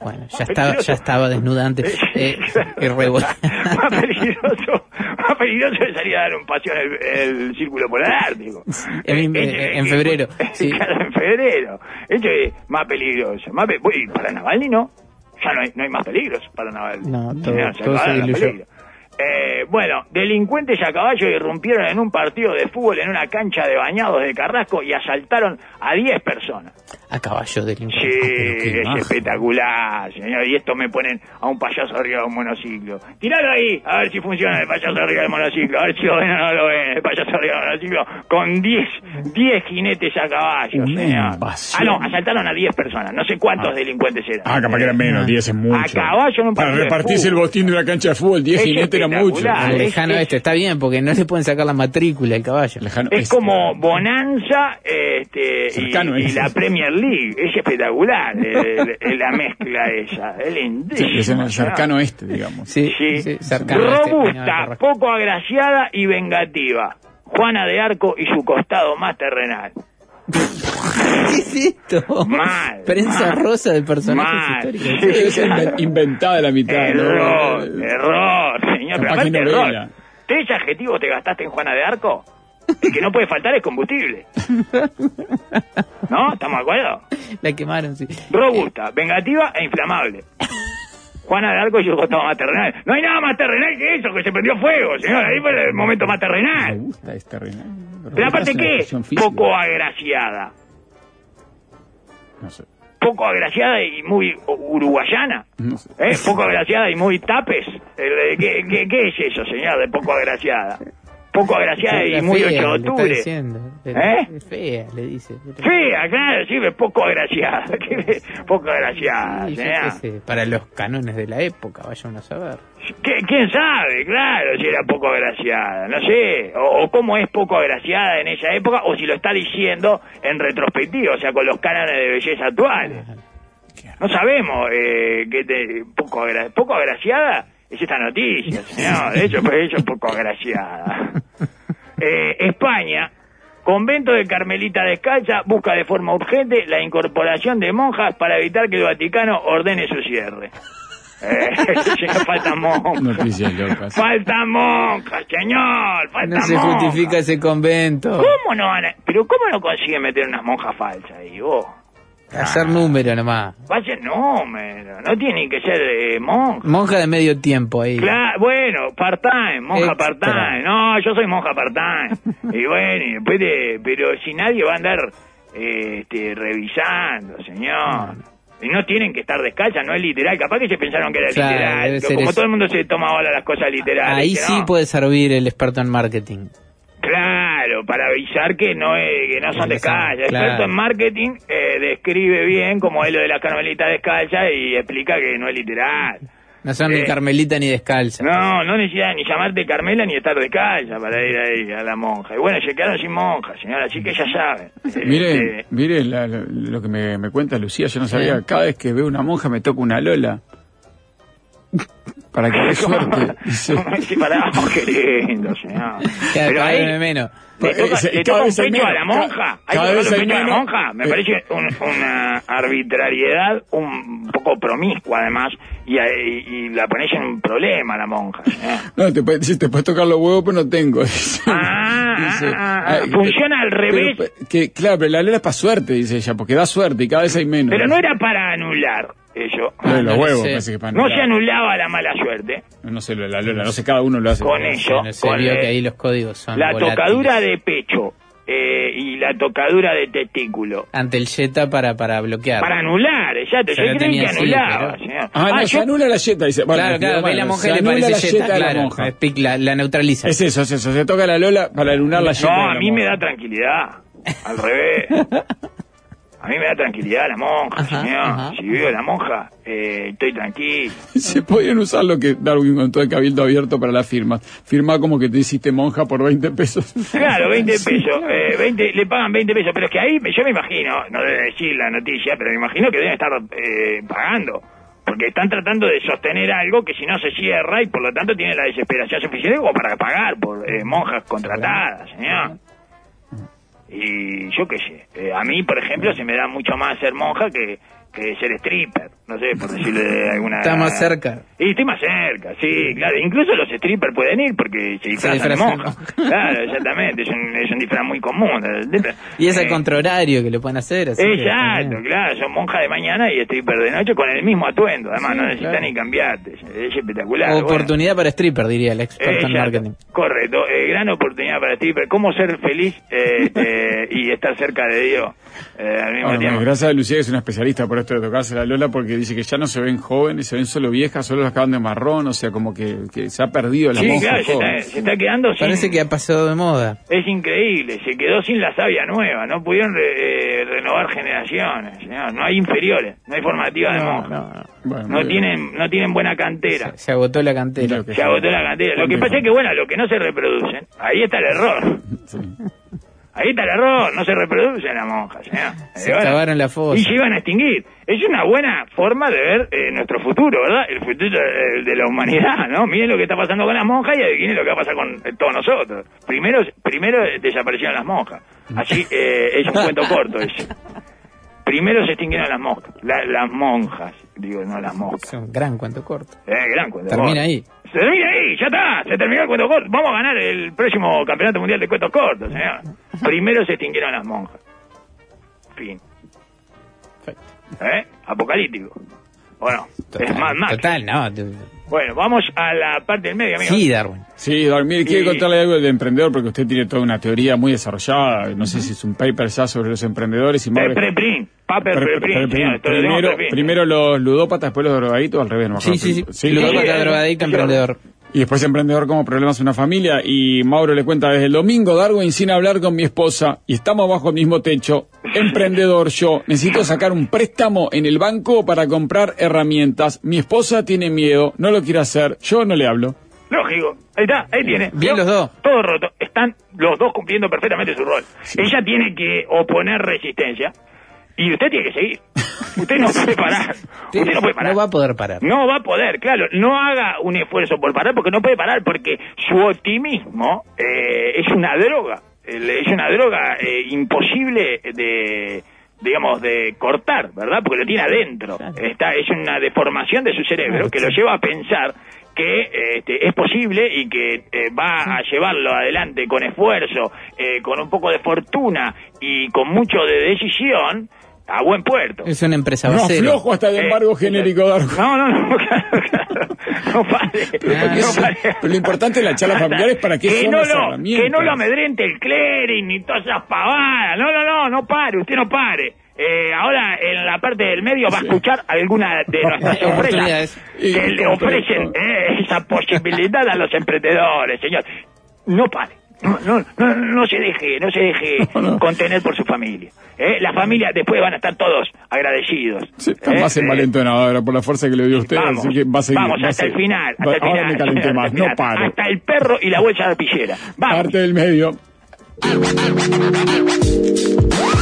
Bueno, ya estaba, ya estaba desnuda antes. Eh, y más peligroso, más peligroso que salir a dar un paseo en el, el círculo polar ártico. En- Este, en febrero, sí. Claro, en febrero. Esto es más peligroso. Más pe- Uy, para Navalny no. Ya no hay, no hay más peligros para Navalny. No, todo- se todo se. Eh, bueno, delincuentes a caballo irrumpieron en un partido de fútbol en una cancha de bañados de Carrasco y asaltaron a 10 personas. A caballo de Sí, es espectacular, señor. Y esto me ponen a un payaso arriba de un monociclo. Tiralo ahí, a ver si funciona el payaso arriba del monociclo. A ver si lo ven o no lo ven, el payaso arriba del monociclo. Con 10 10 jinetes a caballo, Una señor. invasión. Ah, no, asaltaron a 10 personas. No sé cuántos Ah. delincuentes eran. Ah, capaz que eran menos, Ah. 10 es mucho. A caballo un Para repartirse el botín de una cancha de fútbol, 10 Es jinetes era mucho. El es- lejano es- este, está bien, porque no le pueden sacar la matrícula al caballo. Lejano- Es como Bonanza este, y, Cercano y es. la Premier League. Es espectacular eh, eh, la mezcla esa. Es Sí, lindísimo. es en el cercano este, digamos. Sí, Sí, sí, cercano este, robusta, poco agraciada y vengativa. Juana de Arco y su costado más terrenal. ¿Qué es esto? Mal, Prensa mal, rosa de personajes mal. históricos. Sí, Es inven- inventada la mitad. ¿no? Error, error, señor. Pero aparte, error. ¿Tres adjetivos te gastaste en Juana de Arco? El que no puede faltar es combustible. ¿No? ¿Estamos de acuerdo? La quemaron, sí. Robusta, vengativa e inflamable. Juana de Arco y yo todo más terrenal. No hay nada más terrenal que eso, que se prendió fuego, señor. Ahí fue el momento más Me terrenal. gusta este renal. Pero aparte, Es ¿qué? Poco agraciada. No sé. Poco agraciada y muy uruguayana. No sé. ¿Eh? Poco agraciada y muy tapes. Eh, ¿Qué, qué, qué es eso, señor, de poco agraciada? Poco agraciada y muy fea, 8 de le octubre. diciendo. ¿Eh? Fea, le dice. Fea, claro, sí, poco agraciada. Poco agraciada, Sí, sé, para los cánones de la época, vaya uno a saber. ¿Qué- ¿Quién sabe? Claro, si era poco agraciada. No sé. O, o cómo es poco agraciada en esa época, o si lo está diciendo en retrospectiva, o sea, con los cánones de belleza actuales. No sabemos eh, qué te, poco, agra- poco agraciada es esta noticia, señor. De hecho, pues eso es poco agraciada. Eh, España, convento de Carmelita Descalza busca de forma urgente la incorporación de monjas para evitar que el Vaticano ordene su cierre. Eh, señor, faltan monjas. Noticias locas. Faltan monjas, señor. Faltan No se monjas. justifica ese convento. ¿Cómo no van a- Pero ¿cómo no consiguen meter unas monjas falsas ahí, vos? Hacer número nomás. Vaya número, no tiene que ser eh, monja. Monja de medio tiempo ahí. Claro, bueno, part-time, monja part-time. No, yo soy monja part-time. y bueno, y después de, pero si nadie va a andar eh, este, revisando, señor. Y no tienen que estar descalzas, no es literal. Capaz que se pensaron que era Claro, literal. como eso. todo el mundo se toma ahora las cosas literales. Ahí sí no. puede servir el experto en marketing. Claro, para avisar que no es, que no son descalzas. El claro. experto en marketing eh, describe bien como es lo de la carmelita descalza y explica que no es literal. No son ni Eh, carmelita ni descalza. No, no necesitas ni llamarte Carmela ni estar descalza para ir ahí a la monja. Y bueno, se quedaron sin monja, señora, así que ya saben. Mire, Este, mire la- la- lo que me, me cuenta Lucía, yo no sabía, Sí. cada vez que veo una monja me toca una lola. Para que dé suerte. Dice, ¿cómo dice para oh, qué lindo, señor. Pero cada ahí, vez menos. ¿Le toca, Eh, le cada toca un pecho a la monja? ¿Hay que un pecho a la monja? Me Eh. parece un- una arbitrariedad un poco promiscua, además, y, y- y la pones en un problema a la monja. señor. no, te, puede- dice, te puedes tocar los huevos, pero no tengo. Ah, Dice, ah, ah, ay, funciona al pero- revés. pero- que, claro, pero la lola es para suerte, dice ella, porque da suerte y cada vez hay menos. Pero no era para anular eso. De Ah, los no huevos, parece que para No se anulaba la mala suerte No sé, la lola, no sé, cada uno lo hace. con eso. Con eh, que ahí los códigos son la volátiles. tocadura de pecho eh, y la tocadura de testículo. Ante el Jetta para, para bloquear. Para anular, exacto. Se Yo lo creí tenía que anulaba, pero- señor. Ah, no, Ah, se yo- anula la yeta, dice. Bueno, claro, claro, bueno, ve la monja le anula parece la Jetta, la claro, monja. la, la neutraliza. Es eso, es eso. Se toca la lola para anular la yeta. No, a mí me da tranquilidad. Al revés. A mí me da tranquilidad la monja, Ajá, señor. ajá. Si veo la monja, eh, estoy tranquilo. Se podían usar lo que Darwin contó el cabildo abierto para las firmas. Firma como que te hiciste monja por 20 pesos. Claro, 20 pesos. Eh, 20, le pagan 20 pesos. Pero es que ahí yo me imagino, no debe decir la noticia, pero me imagino que deben estar eh, pagando. Porque están tratando de sostener algo que si no se cierra y por lo tanto tiene la desesperación suficiente como para pagar por eh, monjas contratadas, señor. Y yo qué sé, eh, a mí, por ejemplo, se me da mucho más ser monja que, que ser stripper, no sé, por decirle de alguna... Está más cerca. Y estoy más cerca, sí, claro. Incluso los strippers pueden ir porque se disfrazan de monja. Claro, exactamente, es un, es un disfraz muy común. Y es al Eh, contrario que lo pueden hacer. Así Exacto, claro, son monja de mañana y stripper de noche con el mismo atuendo, además Sí, no necesitan claro. ni cambiarte, es, es espectacular. bueno. Oportunidad para stripper, diría el experto en marketing. Correcto, eh, gran oportunidad para stripper. ¿Cómo ser feliz eh, eh, y estar cerca de Dios eh, al mismo Bueno, tiempo? gracias a Lucía, que es una especialista por esto de tocarse la lola, porque dice que ya no se ven jóvenes, se ven solo viejas, solo las acaban de marrón, o sea, como que, que se ha perdido la Sí, monja claro, se está, se está quedando sin... Parece que ha pasado de moda. Es increíble, se quedó sin la savia nueva, no pudieron re- eh, renovar generaciones, señor. no hay inferiores, no hay formativa de No, monja, no, no. Bueno, no muy bien. tienen, no tienen buena cantera, Se agotó la cantera. Mira lo que se agotó la cantera. Lo que pasa es que bueno, lo que no se reproducen, ahí está el error, Sí. Ahí está el error, no se reproducen las monjas. Se Eh, bueno, acabaron la fosa. Y se iban a extinguir. Es una buena forma de ver eh, nuestro futuro, ¿verdad? El futuro eh, de la humanidad, ¿no? Miren lo que está pasando con las monjas y adivinen lo que va a pasar con eh, todos nosotros. Primero, primero desaparecieron las monjas. Así, eh, es un cuento corto ese. Primero se extinguieron las monjas. La- las monjas, digo, no las monjas. Es un gran cuento corto. Eh, gran cuento Termina corto. ahí. Se termina ahí, ya está, se terminó el cuento corto. Vamos a ganar el próximo campeonato mundial de cuentos cortos, señor. Primero se extinguieron las monjas. Fin. ¿Eh? Apocalíptico. Bueno, es más, más. Total, no. Bueno, vamos a la parte del medio, amigo. Sí, Darwin. Sí, dormir, quiere Sí. contarle algo de emprendedor porque usted tiene toda una teoría muy desarrollada. No sé si es un paper ya sobre los emprendedores y Eh, preprint, paper digo primero, primero los ludópatas, después los drogaditos, al revés, no me Sí, acuerdo. sí, sí. Sí, Ludópata, drogadicto, emprendedor. Y después emprendedor como problemas en una familia. Y Mauro le cuenta desde el domingo, Darwin, sin hablar con mi esposa, y estamos bajo el mismo techo. Emprendedor yo, necesito sacar un préstamo en el banco para comprar herramientas. Mi esposa tiene miedo, no lo quiere hacer, yo no le hablo. Lógico, ahí está, ahí tiene. Bien los dos. Todo roto. Están los dos cumpliendo perfectamente su rol. Ella tiene que oponer resistencia y usted tiene que seguir. Usted no puede parar. Usted no puede parar. No va a poder parar. No va a poder, claro. No haga un esfuerzo por parar porque no puede parar porque su optimismo eh, es una droga. Es una droga eh, imposible de digamos de cortar, ¿verdad? Porque lo tiene adentro. Está es una deformación de su cerebro que lo lleva a pensar que este, es posible y que eh, va a llevarlo adelante con esfuerzo, eh, con un poco de fortuna y con mucho de decisión a buen puerto. Es una empresa No aflojo hasta el Eh, embargo genérico, Darwin. No, no, no, claro, claro. No no eso- pare. pero lo importante de la charla familiar es para qué son no lo. Que no lo amedrente el clearing ni todas esas pavadas. No, no, no, no pare, usted no pare. Eh, ahora en la parte del medio va a escuchar alguna de nuestras empresas que le ofrecen eh, esa posibilidad a los emprendedores, señor. No pare. No, no, no, no se deje, no se deje contener por su familia. Eh, la familia después van a estar todos agradecidos. Sí, está Eh, más envalentonado ahora por la fuerza que le dio usted, Vamos, así que va a seguir. vamos va hasta el final, hasta el ahora me calenté más, no paro. Hasta el perro y la bolsa de pillera. Vamos. Parte del medio.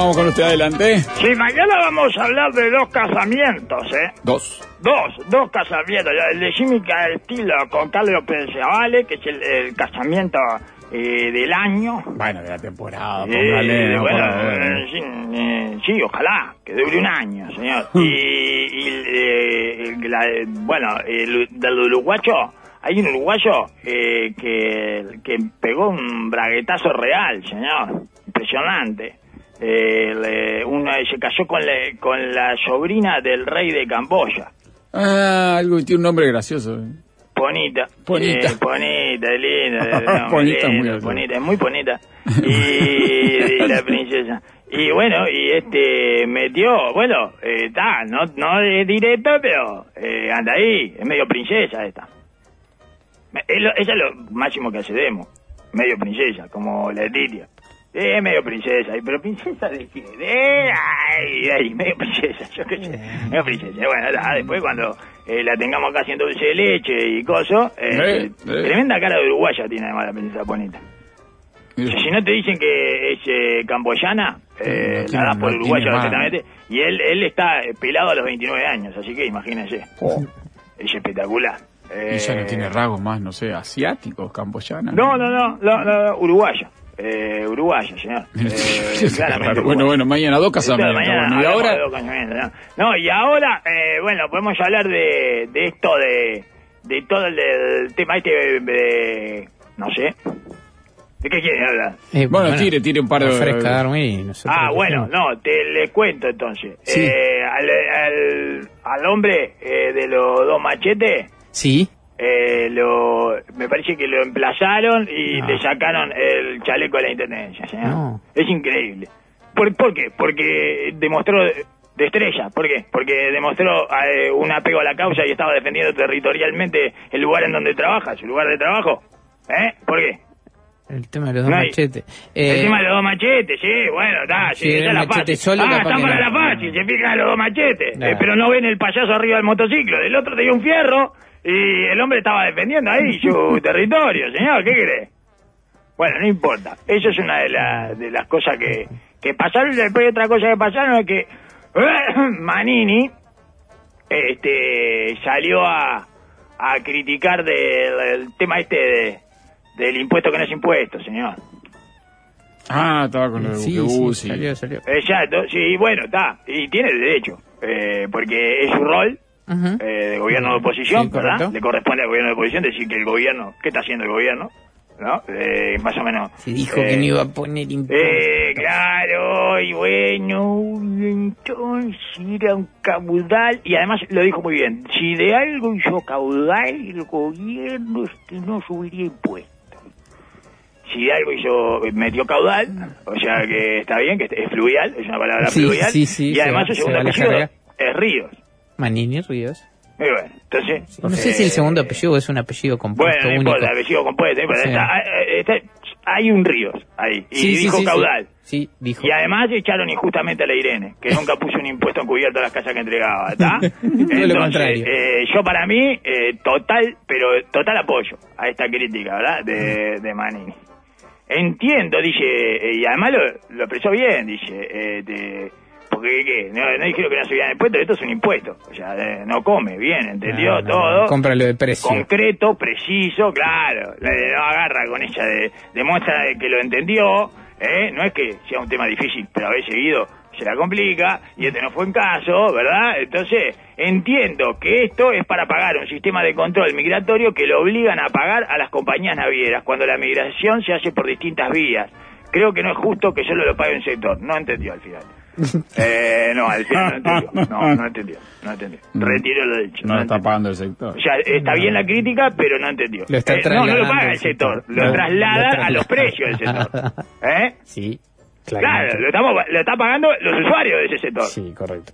Continuamos con usted adelante. Sí, mañana vamos a hablar de dos casamientos, ¿eh? Dos. Dos, dos casamientos. El de Jimmy Castillo con Carlos Pensevale, que es el, el casamiento eh, del año. Bueno, de la temporada, Eh, no, bueno, eh, sí, eh, sí, ojalá, que dure un año, señor. Y, y, eh, la- bueno, el, del uruguayo, hay un uruguayo eh, que, que pegó un braguetazo real, señor. Impresionante. Eh, le- una- se casó con, la- con la sobrina del rey de Camboya. Ah, algo tiene un nombre gracioso. eh. Bonita. Bonita. Eh, bonita, linda. no, Bonita, muy bonita, es muy bonita. Y, y la princesa. Y bueno, y este metió, bueno, está, no, no es directo, pero eh, anda ahí, es medio princesa esta. Es lo, es lo máximo que accedemos, medio princesa, como Letitia. Es medio princesa, pero princesa de qué? De, ay, ay, medio princesa, yo qué sé, medio princesa. Bueno, después cuando eh, la tengamos acá haciendo dulce de leche y coso, eh, Eh, eh. tremenda cara de uruguaya tiene además la princesa bonita. Si no te dicen que es eh, camboyana, eh, No la das por no uruguaya perfectamente. Y él, él está eh, pelado a los 29 años, así que imagínense. Oh. Es espectacular. Y ya no Eh, tiene rasgos más, no sé, asiáticos, camboyanos. No, no, no, no, no, no, uruguaya. Eh, uruguaya, señor. Eh, claro. Bueno, bueno, mañana dos casamientos. mañana bueno, y ahora, de dos casamientos, ¿no? No, y ahora, eh, bueno, podemos hablar de, de esto de, de todo el del tema este de, de- no sé. ¿De qué quieren hablar? Eh, Bueno, tire, tire un par de- y nosotros Ah, bueno, no, te le cuento entonces. Sí. Eh, al, al, al hombre eh, de los dos machetes, Sí. Eh, lo, me parece que lo emplazaron y No. le sacaron el chaleco de la intendencia. No. Es increíble. ¿Por, por qué? Porque demostró destrella. ¿Por qué? Porque demostró eh, un apego a la causa y estaba defendiendo territorialmente el lugar en donde trabaja, su lugar de trabajo. ¿Eh? ¿Por qué? El tema de los dos No machetes. El Eh, tema de los dos machetes, sí, bueno, está, sí, Sí, esa el es la fácil. solo ah, que para no. la fácil, se fijan los dos machetes. Eh, pero no ven el payaso arriba del motociclo. Del otro tenía un fierro y el hombre estaba defendiendo ahí su territorio, señor, ¿qué cree? Bueno, no importa. Eso es una de, la- de las cosas que, que pasaron. Y después otra cosa que pasaron es que Manini este, salió a, a criticar del, del tema este de, del impuesto que no es impuesto, señor. Ah, estaba con lo de sí, Buquebus sí, y- salió, salió. Exacto, sí, bueno, está. Y tiene derecho, eh, porque es su rol Eh, de gobierno de oposición, Sí, ¿verdad? correcto. Le corresponde al gobierno de oposición decir que el gobierno, ¿qué está haciendo el gobierno? ¿No? Eh, más o menos. Se dijo eh, que no iba a poner impuestos. Eh, claro, y bueno, entonces era un caudal, y además lo dijo muy bien, si de algo hizo caudal, el gobierno este no subiría impuestos. Si de algo hizo, metió caudal, o sea que está bien, que es fluvial, es una palabra Sí, fluvial, sí, sí, y se además su se apellido carga. es Ríos. Manini Ríos. Y bueno, entonces... No sé si el eh, segundo apellido es un apellido compuesto bueno, no importa, apellido compuesto, no está- eh, está- hay un Ríos ahí, y Sí, dijo sí, sí. caudal. Sí, dijo. Y además echaron injustamente a la Irene, que nunca puso un impuesto encubierto a las casas que entregaba, ¿está? Lo contrario. eh, yo para mí, eh, total, pero total apoyo a esta crítica, ¿verdad? De, de Manini. Entiendo, dice, eh, y además lo, lo expresó bien, dice, eh, de- porque ¿qué? No, no dijeron que no subían impuestos, esto es un impuesto, o sea, eh, no come, bien, entendió No, no, todo Cómpralo de precio. concreto, preciso, claro. Le- No agarra con ella, de, demuestra de que lo entendió. ¿eh? No es que sea un tema difícil, pero haber seguido se la complica y este no fue en caso, ¿verdad? Entonces, entiendo que esto es para pagar un sistema de control migratorio que lo obligan a pagar a las compañías navieras cuando la migración se hace por distintas vías. Creo que no es justo que solo lo pague un sector. No entendió al final. Eh, no, al final no entendió. No, no entendió. No entendió. Retiro lo dicho. No lo está entendió. pagando el sector. O sea, está bien la crítica, pero no entendió. Lo está Eh, no, no lo paga el el sector, lo Lo- traslada lo a los precios del sector. ¿Eh? Sí, Claro, lo, estamos, lo está pagando los usuarios de ese sector. Sí, correcto.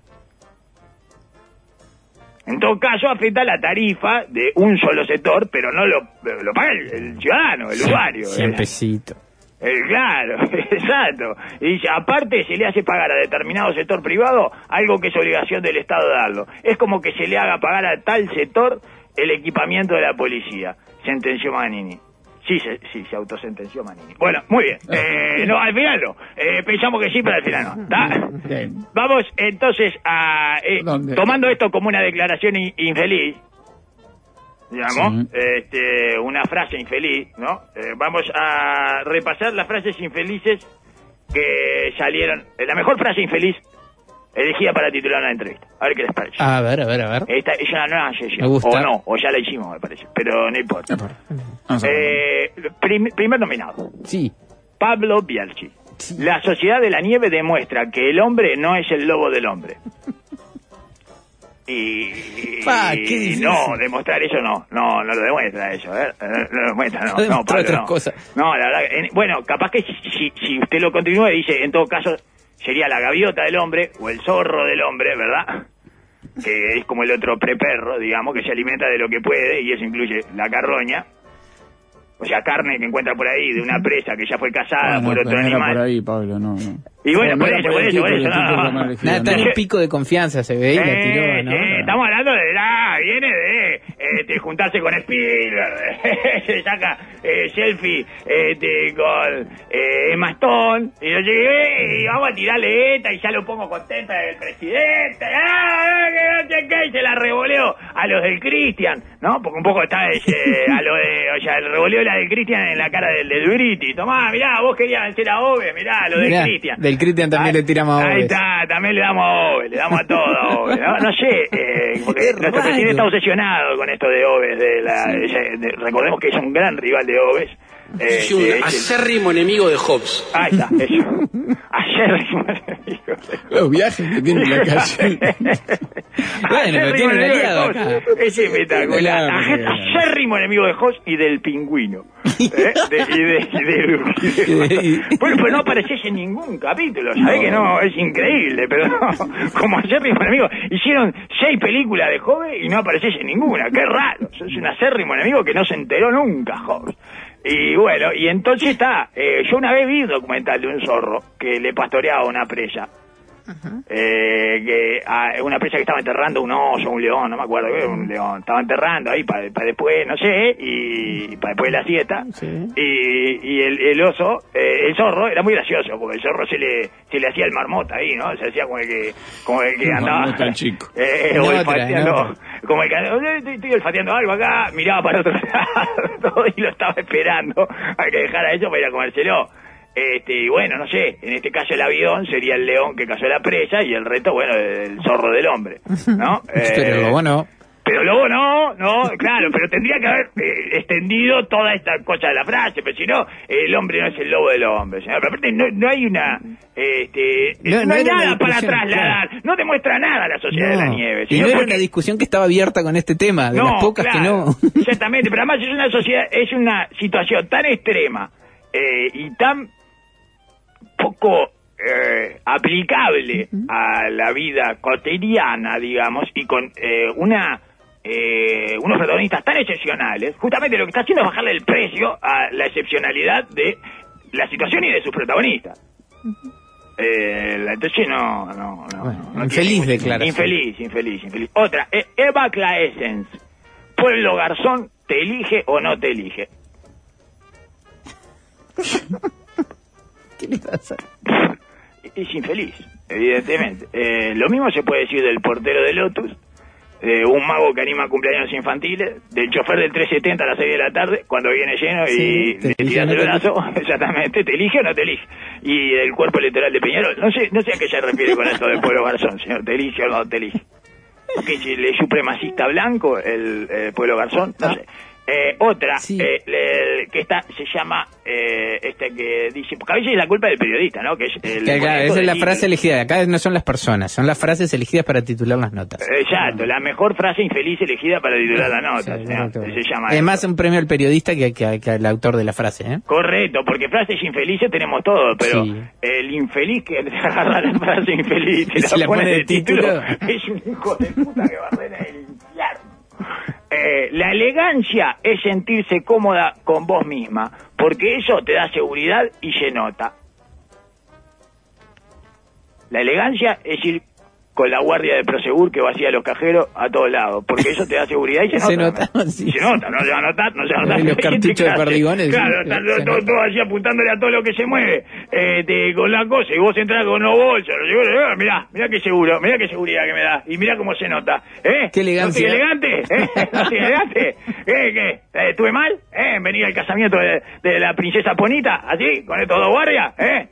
En todo caso, afecta la tarifa de un solo sector, pero no lo, lo paga el, el ciudadano, el usuario. 100 Eh, pesitos. Eh, claro, exacto. Y aparte se le hace pagar a determinado sector privado algo que es obligación del Estado darlo. Es como que se le haga pagar a tal sector el equipamiento de la policía, sentenció Manini. Sí, se, sí, se autosentenció Manini. Bueno, muy bien. Eh, no, al final no. Eh, pensamos que sí, pero al final no. Vamos entonces a... eh, tomando esto como una declaración in- infeliz, digamos, Sí. este, una frase infeliz, ¿no? Eh, vamos a repasar las frases infelices que salieron. eh, La mejor frase infeliz elegida para titular una entrevista. A ver qué les parece. A ver, a ver, a ver. Esta es una nueva sesión. Me gusta. O no, o ya la hicimos, me parece. Pero no importa. Ver. Eh, prim- primer nominado. Sí. Pablo Bialchi. La sociedad de la nieve demuestra que el hombre no es el lobo del hombre. Y, Pa, difícil. no, demostrar eso no, no, no lo demuestra eso, ¿eh? No lo demuestra, no, no, Pablo, otras no. cosas. No, la verdad, en- bueno, capaz que si, si, si usted lo continúa dice, en todo caso, sería la gaviota del hombre o el zorro del hombre, ¿verdad? Que es como el otro preperro, digamos, que se alimenta de lo que puede y eso incluye la carroña. O sea, carne que encuentra por ahí de una presa que ya fue cazada Ah, no, por otro era animal. por ahí, Pablo, no, no. Y bueno, No, por eso, por eso, por eso, Nada, está en un pico de confianza, se ve y la tiró, Eh, ¿no? eh, estamos hablando de la, viene de, eh, de juntarse con Spielberg, se saca eh, selfie este, con eh, Emma Stone, y yo llegué y vamos a tirarle esta y ya lo pongo contenta del presidente, ¡ah, qué! y se la revoleo a los del Cristian, ¿no? Porque un poco está ese, a lo de, o sea, el revoleo de la del Cristian en la cara del, del Briti, tomá, mirá, vos querías vencer a Ove, mirá, lo del Cristian. del Cristian también Ahí- le tiramos a Ahí Oves. está, también le damos a Oves, le damos a todo a Oves, ¿no? No sé, eh, porque nuestro presidente está obsesionado con esto de Oves, de la, de- recordemos que es un gran rival de Oves. eh, Es un acérrimo enemigo de Hobbes. Ahí está, eso. Acérrimo enemigo Los viajes que tiene en la calle. Bueno, pero Acérrimo tiene aliado. Es espectacular. Acérrimo enemigo de Hobbes y del pingüino. ¿Eh? De- y de, y de- y de- bueno, pero no apareces en ningún capítulo, ¿sabés que no? Es increíble, pero no, como acérrimo enemigo. Hicieron seis películas de Hobbes y no apareces en ninguna. Qué raro. Sos un acérrimo enemigo que no se enteró nunca, Hobbes. Y bueno, y entonces está, eh, yo una vez vi un documental de un zorro que le pastoreaba una presa. Eh, que a una presa que estaba enterrando un oso, un león, no me acuerdo, que era un león, estaba enterrando ahí para después, no sé, y para después de la siesta, y, y el, el oso, eh, el zorro, era muy gracioso, porque el zorro se le, se le hacía el marmota ahí, ¿no? Se hacía como el que, como el que andaba, marmota el chico. eh, en otra. como el que "Eh, estoy, estoy olfateando algo acá, miraba para otro lado y lo estaba esperando, hay que dejar a eso para ir a comérselo. Este, y bueno, no sé, en este caso el avión sería el león que cazó la presa y el resto, bueno, el zorro del hombre, ¿no? Pero Eh, lo bueno. pero luego no, no, claro, pero tendría que haber eh, extendido toda esta cosa de la frase, pero si no, el hombre no es el lobo del hombre, señor. Pero aparte no, no hay una, este, No, no, no hay nada para trasladar, no demuestra nada la sociedad de la No. nieve. Y no era porque- una discusión que estaba abierta con este tema, de las pocas que claro, no. Exactamente, pero además es una sociedad, es una situación tan extrema eh, y tan poco eh, aplicable a la vida cotidiana, digamos, y con eh, una eh, unos protagonistas tan excepcionales, justamente lo que está haciendo es bajarle el precio a la excepcionalidad de la situación y de sus protagonistas. Eh, entonces no, no, no. Bueno, no infeliz tiene declaración. Infeliz, infeliz, infeliz. Otra, eh, Eva Claessens. Pueblo Garzón, ¿te elige o no te elige? ¿Qué le pasa? Es infeliz, evidentemente. Eh, lo mismo se puede decir del portero de Lotus, de un mago que anima cumpleaños infantiles, del chofer del 370 a las 6 de la tarde, cuando viene lleno y Sí, te le tiras el brazo, exactamente, ¿te elige o no te elige? Y del cuerpo electoral de Peñarol, no sé, no sé a qué se refiere con esto del pueblo garzón, señor, ¿te elige o no te elige? que es el supremacista blanco, el, eh, pueblo garzón, no sé. Eh, otra, Sí. eh, le- que está, se llama, eh, este que dice, porque a veces es la culpa del periodista, ¿no? Que es el Que, esa es la título. frase elegida. Acá no son las personas, son las frases elegidas para titular las notas. Exacto, la mejor frase infeliz elegida para titular la nota, Sí, correcto. se llama Es más eso. un premio al periodista que, que- que al autor de la frase, ¿eh? Correcto, porque frases infelices tenemos todo, pero Sí. el infeliz que agarra la frase infeliz y se la la pone pone de título, título. es un hijo de puta que va a el infierno. Eh, la elegancia es sentirse cómoda con vos misma, porque eso te da seguridad y se nota. La elegancia es ir con la guardia de Prosegur que vacía los cajeros a todos lados, porque eso te da seguridad y se nota. Se nota, sí. Se nota, no se va a notar, no se va a notar. Los cartuchos de perdigones, Claro, se todos nota. todo así apuntándole a todo lo que se mueve eh, te- con la cosa y vos entras con los bolsos. eh, mirá, mirá qué seguro, mirá qué seguridad que me da y mirá cómo se nota. ¿Eh? Qué elegancia. ¿No elegante? ¿Eh? ¿No elegante? ¿Eh? ¿Qué? Eh, ¿Estuve mal? ¿Eh? ¿En venir al casamiento de, de la princesa Ponita? ¿Así? ¿Con estos dos guardias? ¿Eh?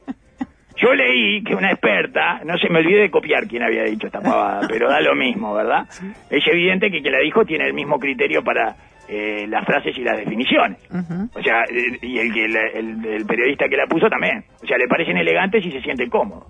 Yo leí que una experta, no se me olvide de copiar quién había dicho esta pavada, pero da lo mismo, ¿verdad? Es evidente que quien la dijo tiene el mismo criterio para eh, las frases y las definiciones. O sea, y el, que la- el, el periodista que la puso también. O sea, le parecen elegantes y se siente cómodo.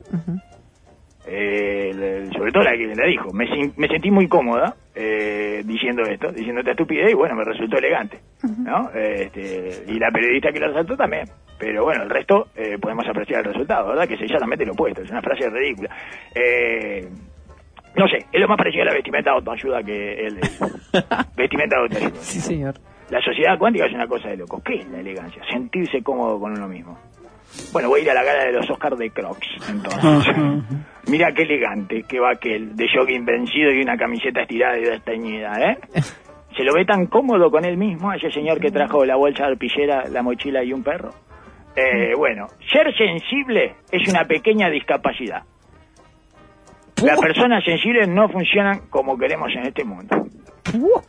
Eh, el- sobre todo la que la dijo. Me, me sentí muy cómoda eh, diciendo esto, diciendo esta estupidez y bueno, me resultó elegante. ¿no? Este, y la periodista que la resaltó también. Pero bueno, el resto eh, podemos apreciar el resultado, ¿verdad? Que es exactamente lo opuesto, es una frase ridícula. Eh, no sé, es lo más parecido a la vestimenta de autoayuda que él es. vestimenta de autoayuda. Sí, señor. La sociedad cuántica es una cosa de loco. ¿Qué es la elegancia? Sentirse cómodo con uno mismo. Bueno, voy a ir a la gala de los Oscars de Crocs, entonces. Mira qué elegante que va aquel, de jogging vencido y una camiseta estirada y desteñida, ¿eh? ¿Se lo ve tan cómodo con él mismo, a ese señor que trajo la bolsa de arpillera, la mochila y un perro? Eh, bueno, ser sensible es una pequeña discapacidad. Las personas sensibles no funcionan como queremos en este mundo.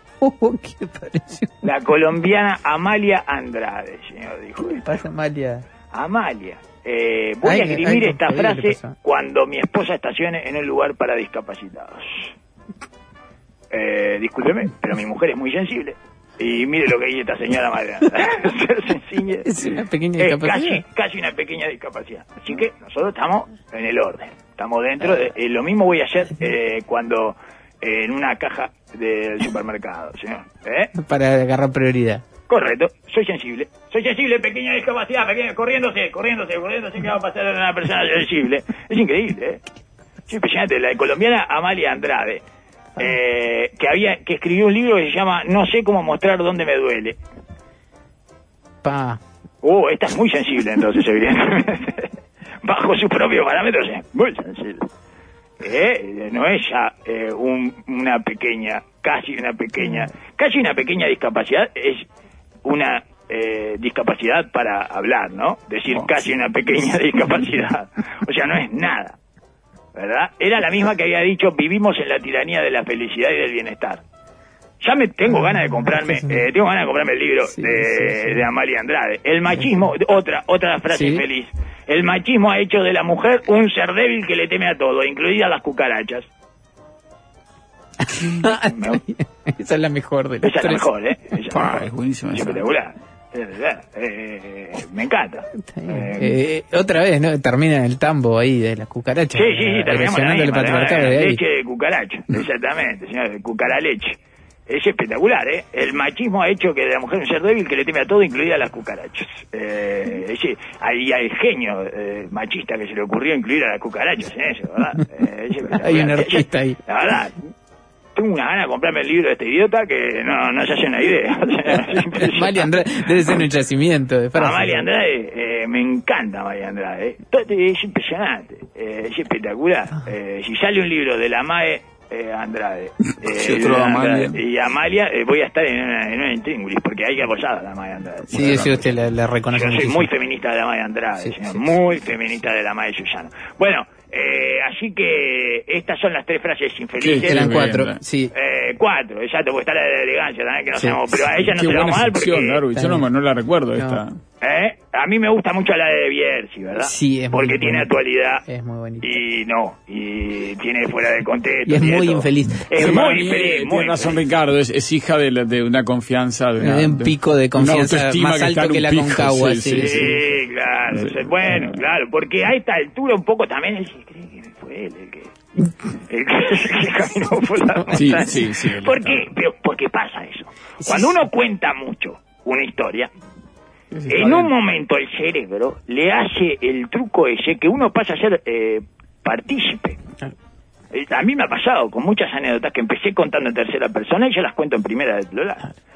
¿Qué pareció? La colombiana Amalia Andrade, señor, dijo. ¿Qué pasa, Amalia? Amalia, eh, voy Ay, a escribir ay, esta ¿qué le frase cuando mi esposa estacione en un lugar para discapacitados. Eh, discúlpeme, pero mi mujer es muy sensible. Y mire lo que dice esta señora sensible Es una pequeña es discapacidad. casi, casi una pequeña discapacidad. Así que nosotros estamos en el orden. Estamos dentro de... eh, lo mismo voy a hacer eh, cuando eh, en una caja del supermercado, señor. ¿Eh? Para agarrar prioridad. Correcto, soy sensible. Soy sensible, pequeña discapacidad, pequeña, corriéndose, corriéndose, corriéndose, ¿qué va a pasar a una persona sensible? Es increíble, ¿eh? Es impresionante. La colombiana Amalia Andrade, eh, que había que escribió un libro que se llama No sé cómo mostrar dónde me duele. Pa. Uh, esta es muy sensible entonces, evidentemente. Bajo sus propios parámetros es muy sensible. Eh, no es ya eh, un- una pequeña, casi una pequeña, casi una pequeña discapacidad, es una eh, discapacidad para hablar, ¿no? Decir Oh, casi sí. una pequeña discapacidad. O sea, no es nada, ¿verdad? Era la misma que había dicho, vivimos en la tiranía de la felicidad y del bienestar. Ya me tengo ganas de comprarme, eh, tengo ganas de comprarme el libro Sí, de, sí, sí. de Amalia Andrade. El machismo, otra, otra frase feliz. El machismo ha hecho de la mujer un ser débil que le teme a todo, incluidas las cucarachas. Esa es la mejor de las Esa es la tres. mejor, ¿eh? Esa es mejor. buenísima espectacular. Es verdad. Eh, me encanta. Eh, Eh, otra vez, ¿no? Termina en el tambo ahí de las cucarachas. Sí, sí, sí, terminamos la misma, la- de leche de cucaracha, exactamente, señor, de cucaraleche. Es espectacular, ¿eh? El machismo ha hecho que la mujer un ser débil que le teme a todo, incluidas las cucarachas. Eh, ese, ahí hay genio eh, machista que se le ocurrió incluir a las cucarachas en eso, ¿verdad? Eh, es. Hay un artista ahí. La verdad, tengo una gana de comprarme el libro de este idiota que no, no se hace una idea. Amalia Andrade debe ser un yacimiento de frases. Amalia Andrade, eh, me encanta Amalia Andrade. eh. Todo- Es impresionante, eh, es espectacular. Eh, si sale un libro de la MAE eh, Andrade eh, otro de Amalia. y Amalia, eh, voy a estar en una, en una porque hay que apoyar a la MAE Andrade. Sí, sí, usted la, la reconoce Yo soy muy feminista de la Maya Andrade, Sí, señor, sí, muy feminista de la Maya Susano. Bueno, eh, así que estas son las tres frases infelices. Sí, Eran cuatro, bien, sí. Eh, cuatro, exacto, porque está la de elegancia también, que no Sí. sabemos, pero a ella no Qué se la vamos a dar porque... Darwin. Yo no, no la recuerdo No. esta. ¿Eh? A mí me gusta mucho la de Bierzi, ¿verdad? Sí, es muy Porque tiene actualidad. Es muy bonito. Y no, y tiene fuera de contexto. Y es tiene muy todo. infeliz. Es muy infeliz, eh, muy Tiene razón infeliz. Ricardo, es, es hija de, la- de una confianza. De, una, De un pico de confianza autoestima más alto que la Concagua, sí, Sí, sí. claro. Sí. Bueno, claro, porque a esta altura un poco también él se cree que fue él el que... El que, caminó por la Sí, montaña. sí, sí, él ¿Por está- qué? Pero, porque pasa eso. Cuando uno cuenta mucho una historia, en un momento el cerebro le hace el truco ese que uno pasa a ser eh, partícipe. Eh, A mí me ha pasado con muchas anécdotas que empecé contando en tercera persona y yo las cuento en primera de.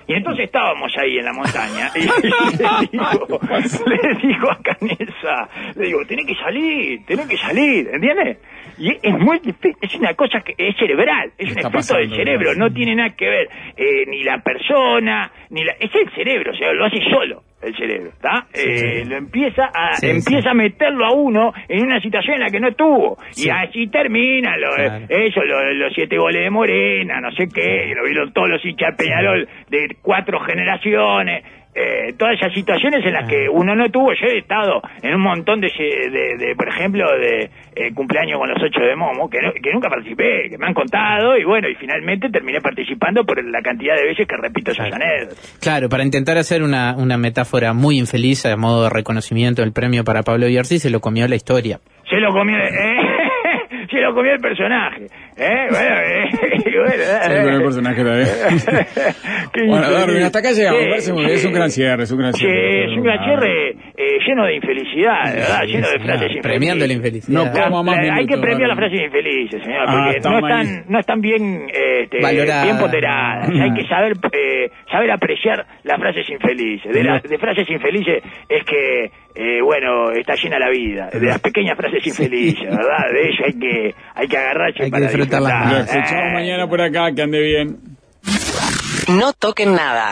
Y entonces estábamos ahí en la montaña y le digo, le digo a Canesa, le digo, tenés que salir, tenés que salir, ¿entiendes? Y es muy difícil, es una cosa que es cerebral, es un efecto del cerebro, no tiene nada que ver eh, ni la persona, ni la... Es el cerebro, o sea, lo hace solo el cerebro, ¿está? Eh, Lo empieza a Sí, empieza a meterlo a uno en una situación en la que no estuvo. Y así termina lo, Claro. eso, lo- los siete goles de Morena, no sé qué, lo vieron todos los hinchas Peñarol de cuatro generaciones. Eh, todas esas situaciones en las que uno no tuvo, yo he estado en un montón de, de, de, por ejemplo, de eh, cumpleaños con los ocho de Momo, que, no- que nunca participé, que me han contado, y bueno, y finalmente terminé participando por la cantidad de veces que repito esas anécdotas. Claro, para intentar hacer una, una metáfora muy infeliz a modo de reconocimiento del premio para Pablo Bierzi, se lo comió la historia. Se lo comió, ¿eh? Se lo comió el personaje. ¿Eh? Bueno, eh, bueno, eh. Sí, con el personaje también. Bueno. Darwin, hasta acá llegamos. Sí. Es un gran cierre, es un gran Sí, cierre. es un gran cierre eh, lleno de infelicidad, verdad, lleno de Sí, frases infelices. Premiando la infelicidad. No como más hay que premiar las frases infelices, señor, Ah, porque no están, no están bien, este, bien ponderadas. Hay que saber, saber apreciar las frases infelices. De frases infelices es que, eh, bueno, está llena la vida. De las pequeñas frases infelices, ¿verdad? De ello hay que, hay que agarrarse Hay que para disfrutarlas disfrutar. Lo escuchamos Eh, mañana por acá, que ande bien. No toquen nada.